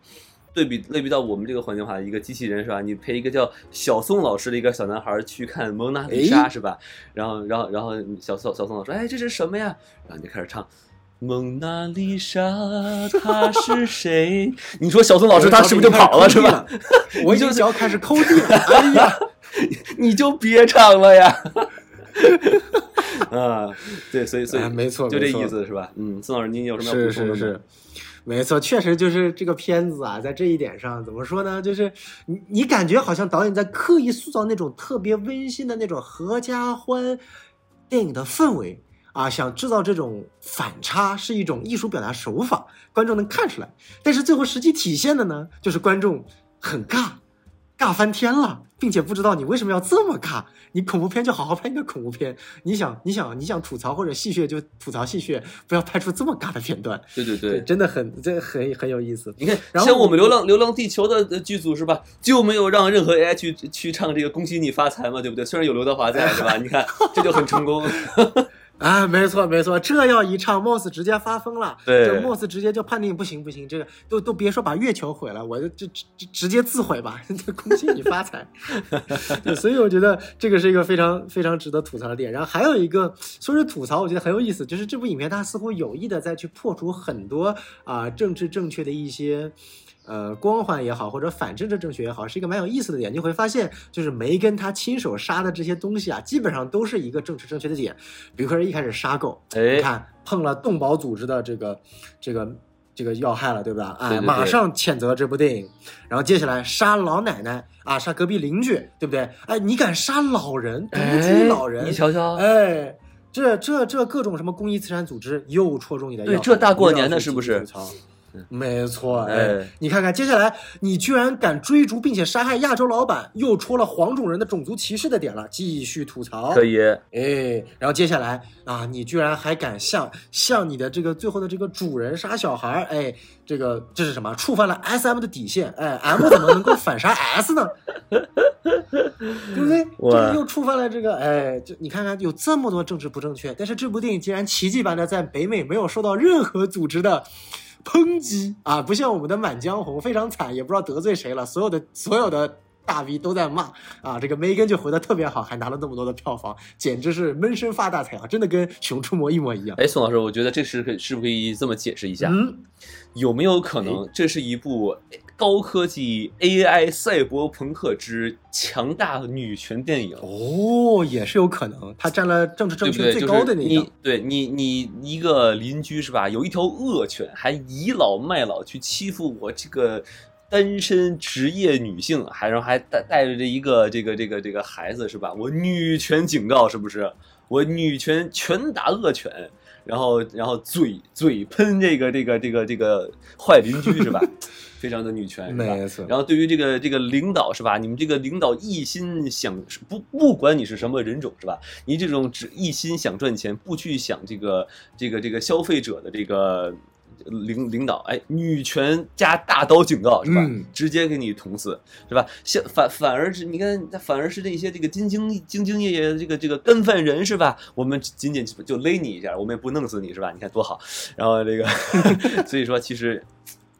对比类比到我们这个环境的话，一个机器人是吧？你陪一个叫小宋老师的一个小男孩去看蒙娜丽莎哎是吧？然后然后然后小小小宋老师，哎，这是什么呀？然后你就开始唱。蒙娜丽莎，她是谁？你说小宋老师他是不是就跑了是吧？？我已经脚开始抠地了。哎呀，你就别唱了呀！啊，对，所以所以哎没错就这意思是吧？嗯，宋老师，您有什么要是补充的吗？是是，没错，确实就是这个片子啊，在这一点上怎么说呢？就是你你感觉好像导演在刻意塑造那种特别温馨的那种合家欢电影的氛围啊，想制造这种反差是一种艺术表达手法，观众能看出来。但是最后实际体现的呢，就是观众很尬，尬翻天了，并且不知道你为什么要这么尬。你恐怖片就好好拍一个恐怖片，你想你想你想吐槽或者戏谑就吐槽戏谑，不要拍出这么尬的片段。对对对，对。真的很这很很有意思。你看，然后像我们《流浪流浪地球》的呃剧组是吧，就没有让任何 AI 去去唱这个“恭喜你发财”嘛，对不对？虽然有刘德华在，是吧？你看，这就很成功。啊，没错没错，这要一唱，Moss 直接发疯了。对这 Moss 直接就判定不行不行，这个都都别说把月球毁了，我就就直直直接自毁吧，恭喜你发财。对，所以我觉得这个是一个非常非常值得吐槽的点。然后还有一个说是吐槽，我觉得很有意思，就是这部影片它似乎有意的在去破除很多啊、政治正确的一些。呃，光环也好，或者反政治正确也好，是一个蛮有意思的点。你会发现，就是梅根他亲手杀的这些东西啊，基本上都是一个政治正确的点。比如说一开始杀狗，哎你看碰了动保组织的这个这个这个要害了，对吧？哎，对对对马上谴责这部电影。然后接下来杀老奶奶啊，杀隔壁邻居，对不对？哎，你敢杀老人，独居老人，你瞧瞧，哎。这这这各种什么公益慈善组织又戳中你的要害，对这大过年的是不是？没错，哎哎，你看看接下来，你居然敢追逐并且杀害亚洲老板，又戳了黄种人的种族歧视的点了，继续吐槽。可以，哎，然后接下来啊，你居然还敢向向你的这个最后的这个主人杀小孩儿，哎，这个这是什么？触犯了 S M 的底线，哎，M 怎么能够反杀 S 呢？对不对？又触犯了这个，哎，就你看看有这么多政治不正确，但是这部电影竟然奇迹般的在北美没有受到任何组织的。抨击。啊，不像我们的《满江红》非常惨，也不知道得罪谁了，所有的所有的大 V 都在骂啊，这个梅根就回的特别好，还拿了那么多的票房，简直是闷声发大财啊！真的跟《熊出没》一模一样。哎，宋老师，我觉得这是可是不是可以这么解释一下？嗯，有没有可能这是一部高科技 AI 赛博朋克之强大女权电影？哦，也是有可能，它占了政治正？确最高的那就是个。你对你你一个邻居是吧？有一条恶犬，还倚老卖老去欺负我这个单身职业女性，还然后还带带着这一个这个这个这个孩子是吧？我女权警告是不是？我女权拳打恶犬，然后然后嘴嘴喷这个这个这个这个坏邻居是吧？非常的女权是吧？没错，然后对于这个这个领导是吧？你们这个领导一心想不不管你是什么人种是吧？你这种只一心想赚钱，不去想这个这个这个消费者的这个领领导，哎，女权加大刀警告是吧？嗯直接给你捅死是吧？像反反而是你看，反而是那些这个兢兢兢兢业业的这个这个干饭人是吧？我们仅仅就勒你一下，我们也不弄死你是吧？你看多好。然后这个，所以说其实。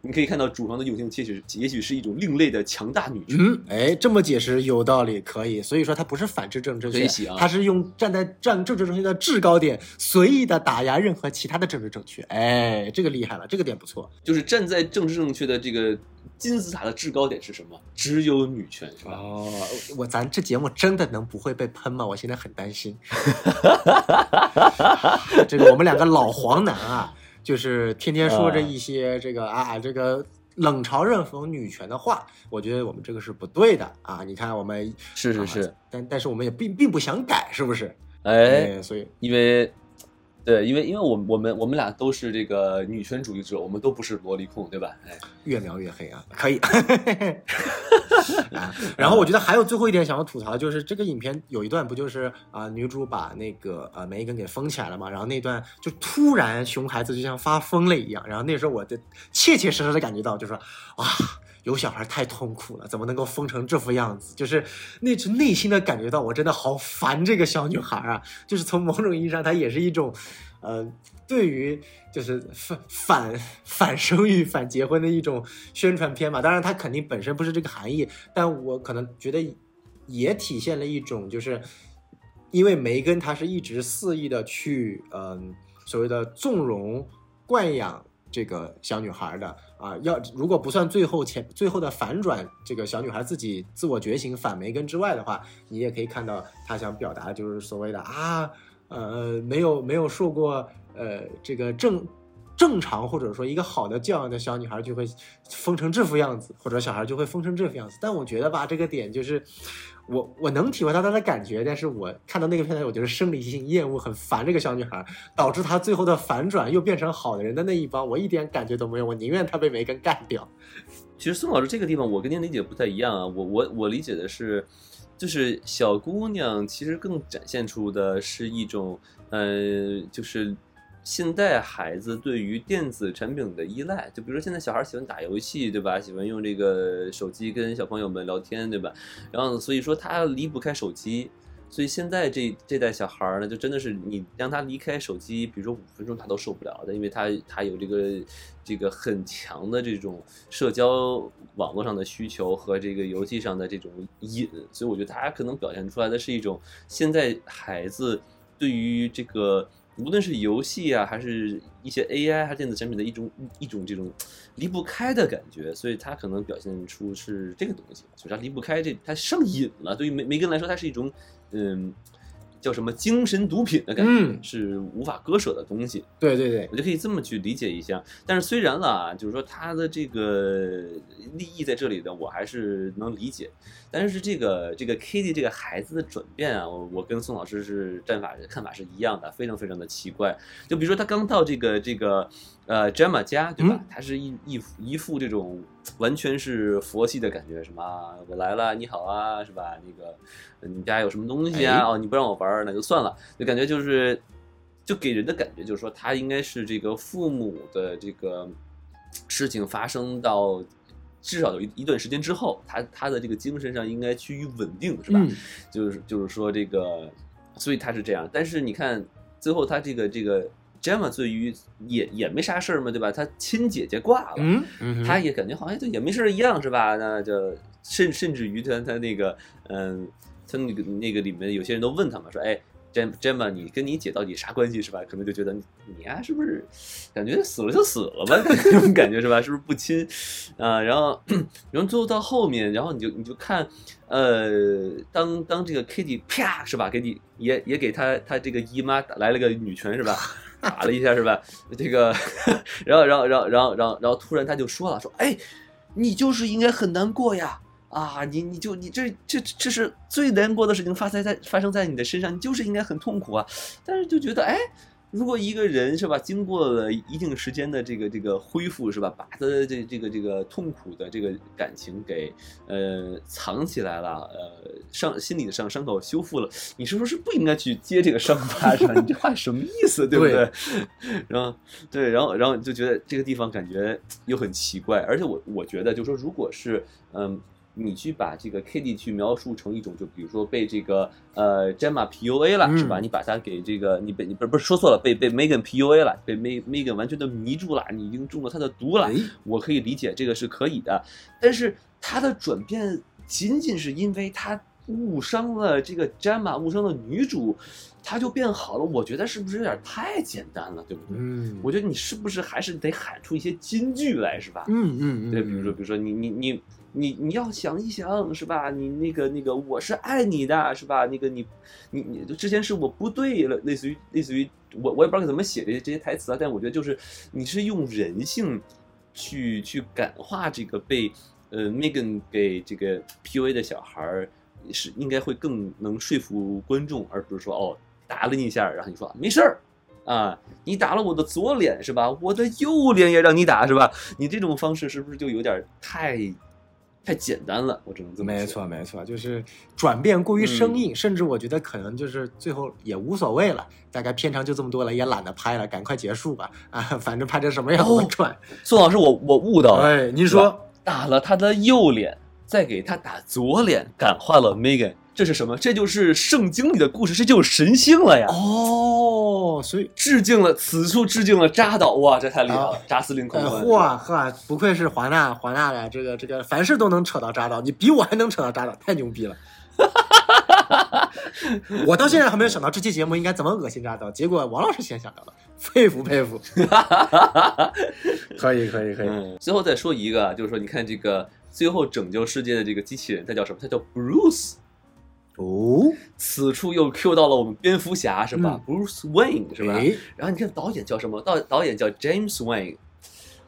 你可以看到主房的用心，其实也许是一种另类的强大女权。嗯，哎，这么解释有道理，可以。所以说它不是反制政治正确啊，他是用站在站政治正确的制高点，随意的打压任何其他的政治正确。哎，这个厉害了，这个点不错。就是站在政治正确的这个金字塔的制高点是什么？只有女权，是吧？哦，我咱这节目真的能不会被喷吗？我现在很担心。这个我们两个老黄男啊，就是天天说着一些这个啊这个冷嘲热讽女权的话，我觉得我们这个是不对的啊。你看我们啊是是是，但但是我们也并并不想改，是不是？哎，所以因为。对，因为因为我们我们我们俩都是这个女权主义者，我们都不是萝莉控，对吧？哎，越描越黑啊，可以。啊，然后我觉得还有最后一点想要吐槽，就是这个影片有一段不就是啊、女主把那个呃梅根给封起来了嘛，然后那段就突然熊孩子就像发疯了一样，然后那时候我就切切实实的感觉到，就是说啊。有小孩太痛苦了，怎么能够疯成这副样子？就是那种内心的感觉到，我真的好烦这个小女孩啊！就是从某种意义上，她也是一种，呃，对于就是反反反生育、反结婚的一种宣传片嘛。当然，它肯定本身不是这个含义，但我可能觉得也体现了一种，就是因为梅根她是一直肆意的去，嗯、所谓的纵容、惯养这个小女孩的。啊，要如果不算最后前最后的反转，这个小女孩自己自我觉醒反梅根之外的话，你也可以看到她想表达就是所谓的啊，呃，没有没有受过呃这个正正常或者说一个好的教养的小女孩就会疯成这副样子，或者小孩就会疯成这副样子。但我觉得吧，这个点就是我我能体会到她的感觉，但是我看到那个片段，我就是生理性厌恶，很烦这个小女孩，导致她最后的反转又变成好的人的那一方，我一点感觉都没有，我宁愿她被梅根干掉。其实宋老师这个地方，我跟您理解不太一样啊。我我我理解的是，就是小姑娘其实更展现出的是一种，呃，就是现代孩子对于电子产品的依赖。就比如说现在小孩喜欢打游戏，对吧？喜欢用这个手机跟小朋友们聊天，对吧？然后所以说他离不开手机。所以现在这这代小孩呢，就真的是你让他离开手机，比如说五分钟他都受不了的，因为他他有这个这个很强的这种社交网络上的需求和这个游戏上的这种瘾，所以我觉得他可能表现出来的是一种现在孩子对于这个无论是游戏啊，还是一些 AI 还是电子产品的一种一种这种离不开的感觉，所以它可能表现出是这个东西，所以它离不开这，它上瘾了。对于梅梅根来说，它是一种嗯。叫什么精神毒品的感觉，嗯是无法割舍的东西。对对对，我就可以这么去理解一下。但是虽然了啊，就是说他的这个利益在这里的，我还是能理解。但是这个这个 Kitty 这个孩子的转变啊，我我跟宋老师是战法看法是一样的，非常非常的奇怪。就比如说他刚到这个这个呃 Gemma 家，对吧？嗯他是一一一副这种完全是佛系的感觉，什么啊我来了，你好啊，是吧？那个呃你们家有什么东西啊？哎哦，你不让我玩儿，那就算了。就感觉就是，就给人的感觉就是说，他应该是这个父母的这个事情发生到至少有一一段时间之后，他他的这个精神上应该趋于稳定，是吧？嗯就是就是说这个，所以他是这样。但是你看最后他这个这个 Gemma 对于也也没啥事儿嘛，对吧？他亲姐姐挂了，嗯他也感觉好像就也没事儿一样，是吧？那就甚甚至于他他那个嗯，他那个那个里面有些人都问他嘛，说哎。Jam Jemma，你跟你姐到底啥关系是吧？可能就觉得你呀、是不是感觉死了就死了吧，那种感觉是吧？是不是不亲啊？然后，然后最后到后面，然后你就你就看，呃，当当这个 Kitty 啪是吧，给你也也给他他这个姨妈打来了个女拳是吧？打了一下是吧？这个，然后然后然后然后然后然后突然他就说了，说哎，你就是应该很难过呀。啊，你你就你这这这是最难过的事情发生在发生在你的身上，你就是应该很痛苦啊。但是就觉得，哎，如果一个人是吧，经过了一定时间的这个这个恢复是吧，把他的这这个这个痛苦的这个感情给呃藏起来了，呃伤心理的伤伤口修复了，你是不是不应该去接这个伤疤是吧？你这话什么意思，对不对？然后对，然后然后就觉得这个地方感觉又很奇怪，而且我我觉得就是说，如果是嗯。你去把这个 Kitty 去描述成一种，就比如说被这个呃 Gemma PUA 了，嗯是吧？你把它给这个你被你不是不是说错了，被被 Megan PUA 了，被 Meg Megan 完全的迷住了，你已经中了他的毒了。哎，我可以理解这个是可以的，但是他的转变仅仅是因为他误伤了这个 Gemma，误伤了女主，他就变好了。我觉得是不是有点太简单了，对不对？嗯，我觉得你是不是还是得喊出一些金句来，是吧？嗯嗯嗯，对，比如说，比如说你你你你你你要想一想，是吧？你那个那个，我是爱你的，是吧？那个你你你之前是我不对了，类似于类似于我我也不知道怎么写这些这些台词啊，但我觉得就是你是用人性去去感化这个被呃 Megan 给这个 PUA 的小孩儿，是应该会更能说服观众，而不是说哦打了你一下，然后你说没事儿。啊，你打了我的左脸是吧？我的右脸也让你打是吧？你这种方式是不是就有点太太简单了？我只能这么说。没错，没错，就是转变过于生硬，甚至我觉得可能就是最后也无所谓了，大概片长就这么多了，也懒得拍了，赶快结束吧。啊，反正拍成什么样哦我转。宋老师，我我悟到了。哎，您说，打了他的右脸，再给他打左脸，感化了 Megan，这是什么？这就是圣经里的故事，这就是神性了呀！哦，所以。致敬了，此处致敬了扎导，哇，这太厉害了啊！扎斯林孔呃，文，嚯呵，不愧是华纳华纳的这个这个，凡事都能扯到扎导，你比我还能扯到扎导，太牛逼了！我到现在还没有想到这期节目应该怎么恶心扎导，结果王老师先想到了，佩服佩服。可以可以可以，嗯，最后再说一个啊，就是说，你看这个最后拯救世界的这个机器人，它叫什么？它叫 Bruce。哦，此处又 Q 到了我们蝙蝠侠是吧、b r u c e Wayne 是吧？哎然后你看导演叫什么？导导演叫 James Wayne，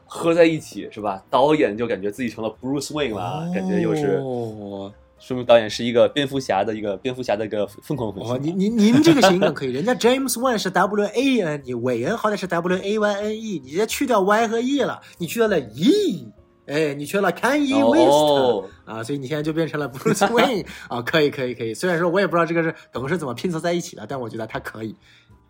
合在一起是吧？导演就感觉自己成了 Bruce Wayne 了，感觉又是哦说明导演是一个蝙蝠侠的一个蝙蝠侠的一个疯狂粉丝。哦，您您您这个谐音梗可以，人家 James Wan 是 W A N，你韦恩好歹是 W A Y N E，你直接去掉 Y 和 E 了，你去掉了 E，哎，你缺了 Kanye West、哦，啊，所以你现在就变成了 Bruce Wayne 啊，可以可以可以，虽然说我也不知道这个是梗是怎么拼凑在一起的，但我觉得他可以。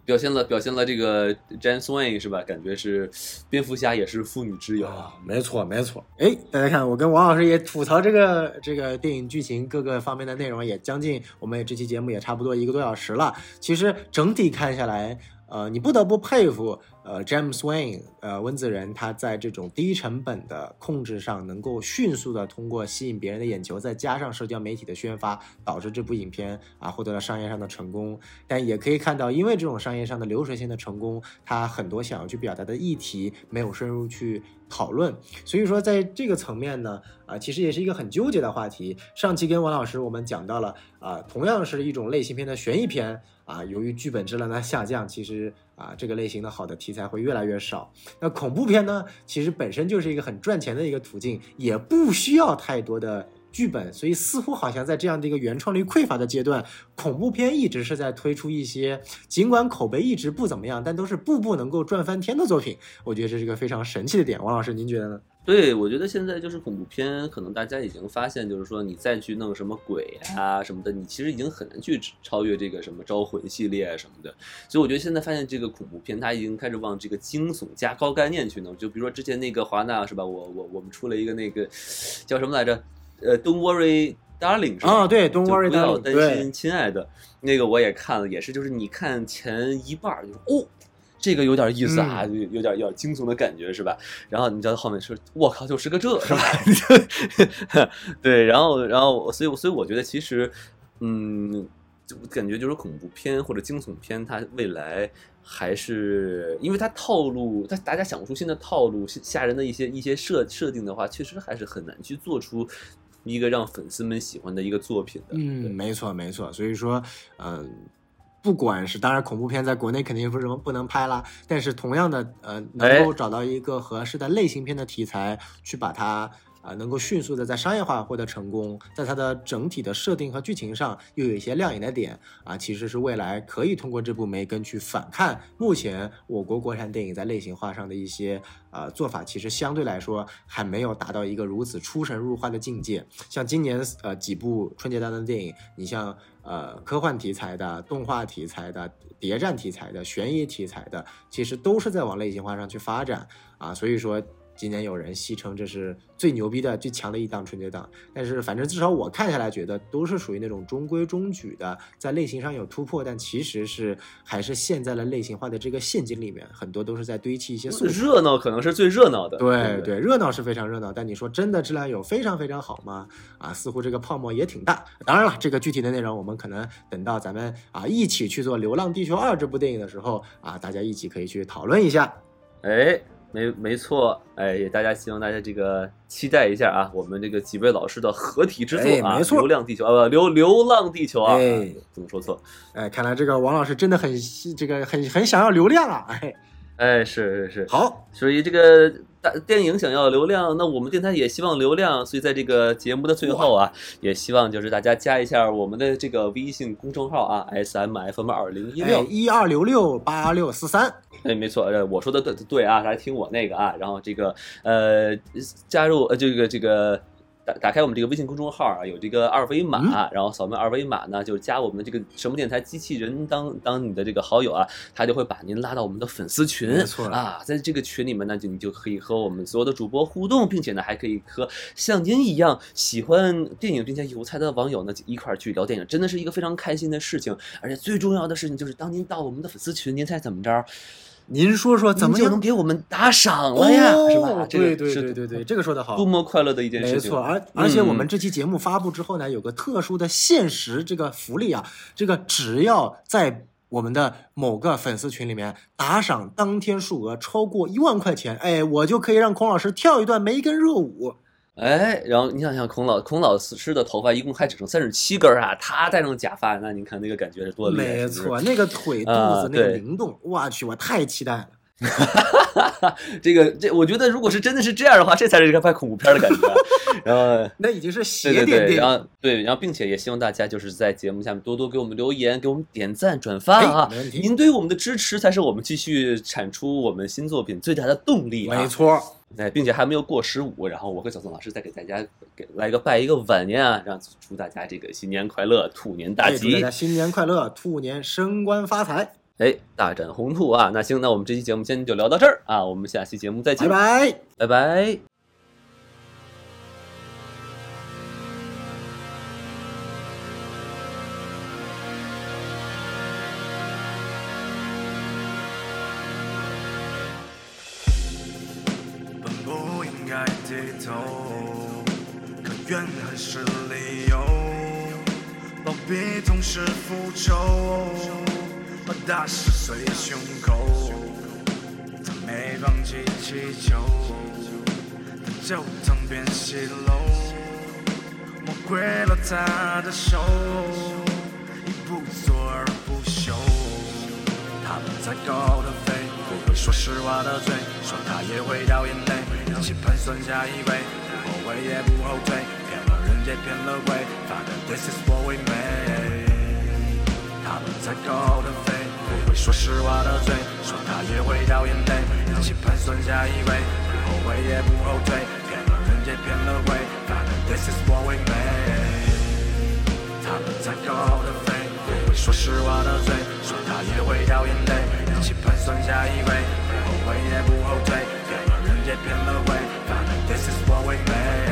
表现了表现了这个 James Wayne 是吧？感觉是蝙蝠侠也是妇女之友啊。啊，没错没错。哎，大家看，我跟王老师也吐槽这个这个电影剧情各个方面的内容，也将近我们这期节目也差不多一个多小时了。其实整体看下来，呃，你不得不佩服呃 James Wayne 呃温子仁他在这种低成本的控制上，能够迅速的通过吸引别人的眼球，再加上社交媒体的宣发，导致这部影片啊获得了商业上的成功。但也可以看到，因为这种商业上的流水线的成功，他很多想要去表达的议题没有深入去讨论，所以说在这个层面呢，啊、其实也是一个很纠结的话题。上期跟王老师我们讲到了，啊、同样是一种类型片的悬疑片，啊、由于剧本质量的下降，其实啊、这个类型的好的题材会越来越少。那恐怖片呢，其实本身就是一个很赚钱的一个途径，也不需要太多的。剧本，所以似乎好像在这样的一个原创力匮乏的阶段，恐怖片一直是在推出一些尽管口碑一直不怎么样，但都是步步能够赚翻天的作品。我觉得这是一个非常神奇的点。王老师，您觉得呢？对，我觉得现在就是恐怖片，可能大家已经发现，就是说你再去弄什么鬼啊什么的，你其实已经很难去超越这个什么招魂系列啊什么的。所以我觉得现在发现这个恐怖片，它已经开始往这个惊悚加高概念去弄。就比如说之前那个华纳是吧？我我我们出了一个那个叫什么来着？呃，Don't worry。Darling 是吧？啊，对，Don't worry, 不要担心，亲爱的。那个我也看了，也是，就是你看前一半儿，就是哦，这个有点意思啊，有有点有点惊悚的感觉是吧？然后你知道后面说，我靠，就是个这 是吧？对，然后然后所以所以我觉得其实，嗯，就感觉就是恐怖片或者惊悚片，它未来还是因为它套路，它大家想不出新的套路，吓人的一些一些设设定的话，确实还是很难去做出一个让粉丝们喜欢的一个作品的。嗯，没错没错，所以说，嗯。不管是当然，恐怖片在国内肯定不是不能拍啦，但是同样的，呃，能够找到一个合适的类型片的题材，去把它啊，能够迅速的在商业化获得成功，在它的整体的设定和剧情上又有一些亮眼的点啊，其实是未来可以通过这部《梅根》去反看目前我国国产电影在类型化上的一些呃做法，其实相对来说还没有达到一个如此出神入化的境界。像今年呃几部春节档的电影，你像。呃，科幻题材的、动画题材的、谍战题材的、悬疑题材的，其实都是在往类型化上去发展啊。所以说，今年有人戏称这是最牛逼的、最强的一档春节档。但是，反正至少我看下来，觉得都是属于那种中规中矩的，在类型上有突破，但其实是还是陷在了类型化的这个陷阱里面。很多都是在堆砌一些素材。热闹可能是最热闹的，对对，热闹是非常热闹。但你说真的质量有非常非常好吗？啊，似乎这个泡沫也挺大。当然了，这个具体的内容我们可能等到咱们啊一起去做《流浪地球二》这部电影的时候啊，大家一起可以去讨论一下。哎，没没错，哎，也大家希望大家这个期待一下啊，我们这个几位老师的合体之作啊，没错，《流浪地球》啊，不，《流流浪地球》啊，哎，怎么说错？哎，看来这个王老师真的很这个很很想要流量啊，哎，哎，是是是，好，所以这个。大电影想要流量，那我们电台也希望流量，所以在这个节目的最后啊，也希望就是大家加一下我们的这个微信公众号啊，S M F M 二零一六一二六六八六四三。哎，没错，呃，我说的对对啊，来听我那个啊，然后这个呃，加入呃这个这个。打开我们这个微信公众号啊，有这个二维码，然后扫描二维码呢，就是加我们的这个什么电台机器人当当你的这个好友啊，他就会把您拉到我们的粉丝群，没错啊，在这个群里面呢，就你就可以和我们所有的主播互动，并且呢，还可以和像您一样喜欢电影并且有才的网友呢一块儿去聊电影，真的是一个非常开心的事情。而且最重要的事情就是，当您到我们的粉丝群，您猜怎么着？您说说怎么就能给我们打赏了呀？是吧？对对对对对，这个说的好，多么快乐的一件事情！没错，而而且我们这期节目发布之后呢，有个特殊的限时这个福利啊，这个只要在我们的某个粉丝群里面打赏，当天数额超过一万块钱，哎，我就可以让孔老师跳一段梅根热舞。哎，然后你想想，孔老孔老师的头发一共还只剩三十七根啊，他戴上假发，那你看那个感觉是多厉害！没错，那个腿肚子那个灵动，我去，我太期待了。这个这，我觉得如果是真的是这样的话，这才是一个拍恐怖片的感觉。然后 那已经是邪点点。然后对，然后并且也希望大家就是在节目下面多多给我们留言，给我们点赞、转发啊！您对我们的支持才是我们继续产出我们新作品最大的动力。没错。哎，并且还没有过十五，然后我和小宋老师再给大家给来个拜一个晚年啊，让祝大家这个新年快乐，兔年大吉！大家新年快乐，兔年升官发财！哎，大展宏图啊！那行，那我们这期节目先就聊到这儿啊，我们下期节目再见，拜拜，拜拜。复仇，把大石碎胸口。他没放弃祈求，但就当变戏楼，魔鬼了他的手，一不做二不休。他们在高的飞，不会说实话的嘴，说他也会掉眼泪，一起盘算下一位，不后悔也不后退。骗了人也骗了鬼，发的 This is what we made。他们在高的飞，不会说实话的嘴，说他也会掉眼泪，一起盘算下一位，不后悔也不后退，骗了人也骗了鬼，发的 This is what we made。他们在高的飞，不会说实话的嘴，说他也会掉眼泪，一起盘算下一位，不后悔也不后退，骗了人也骗了鬼，发的 This is what we made。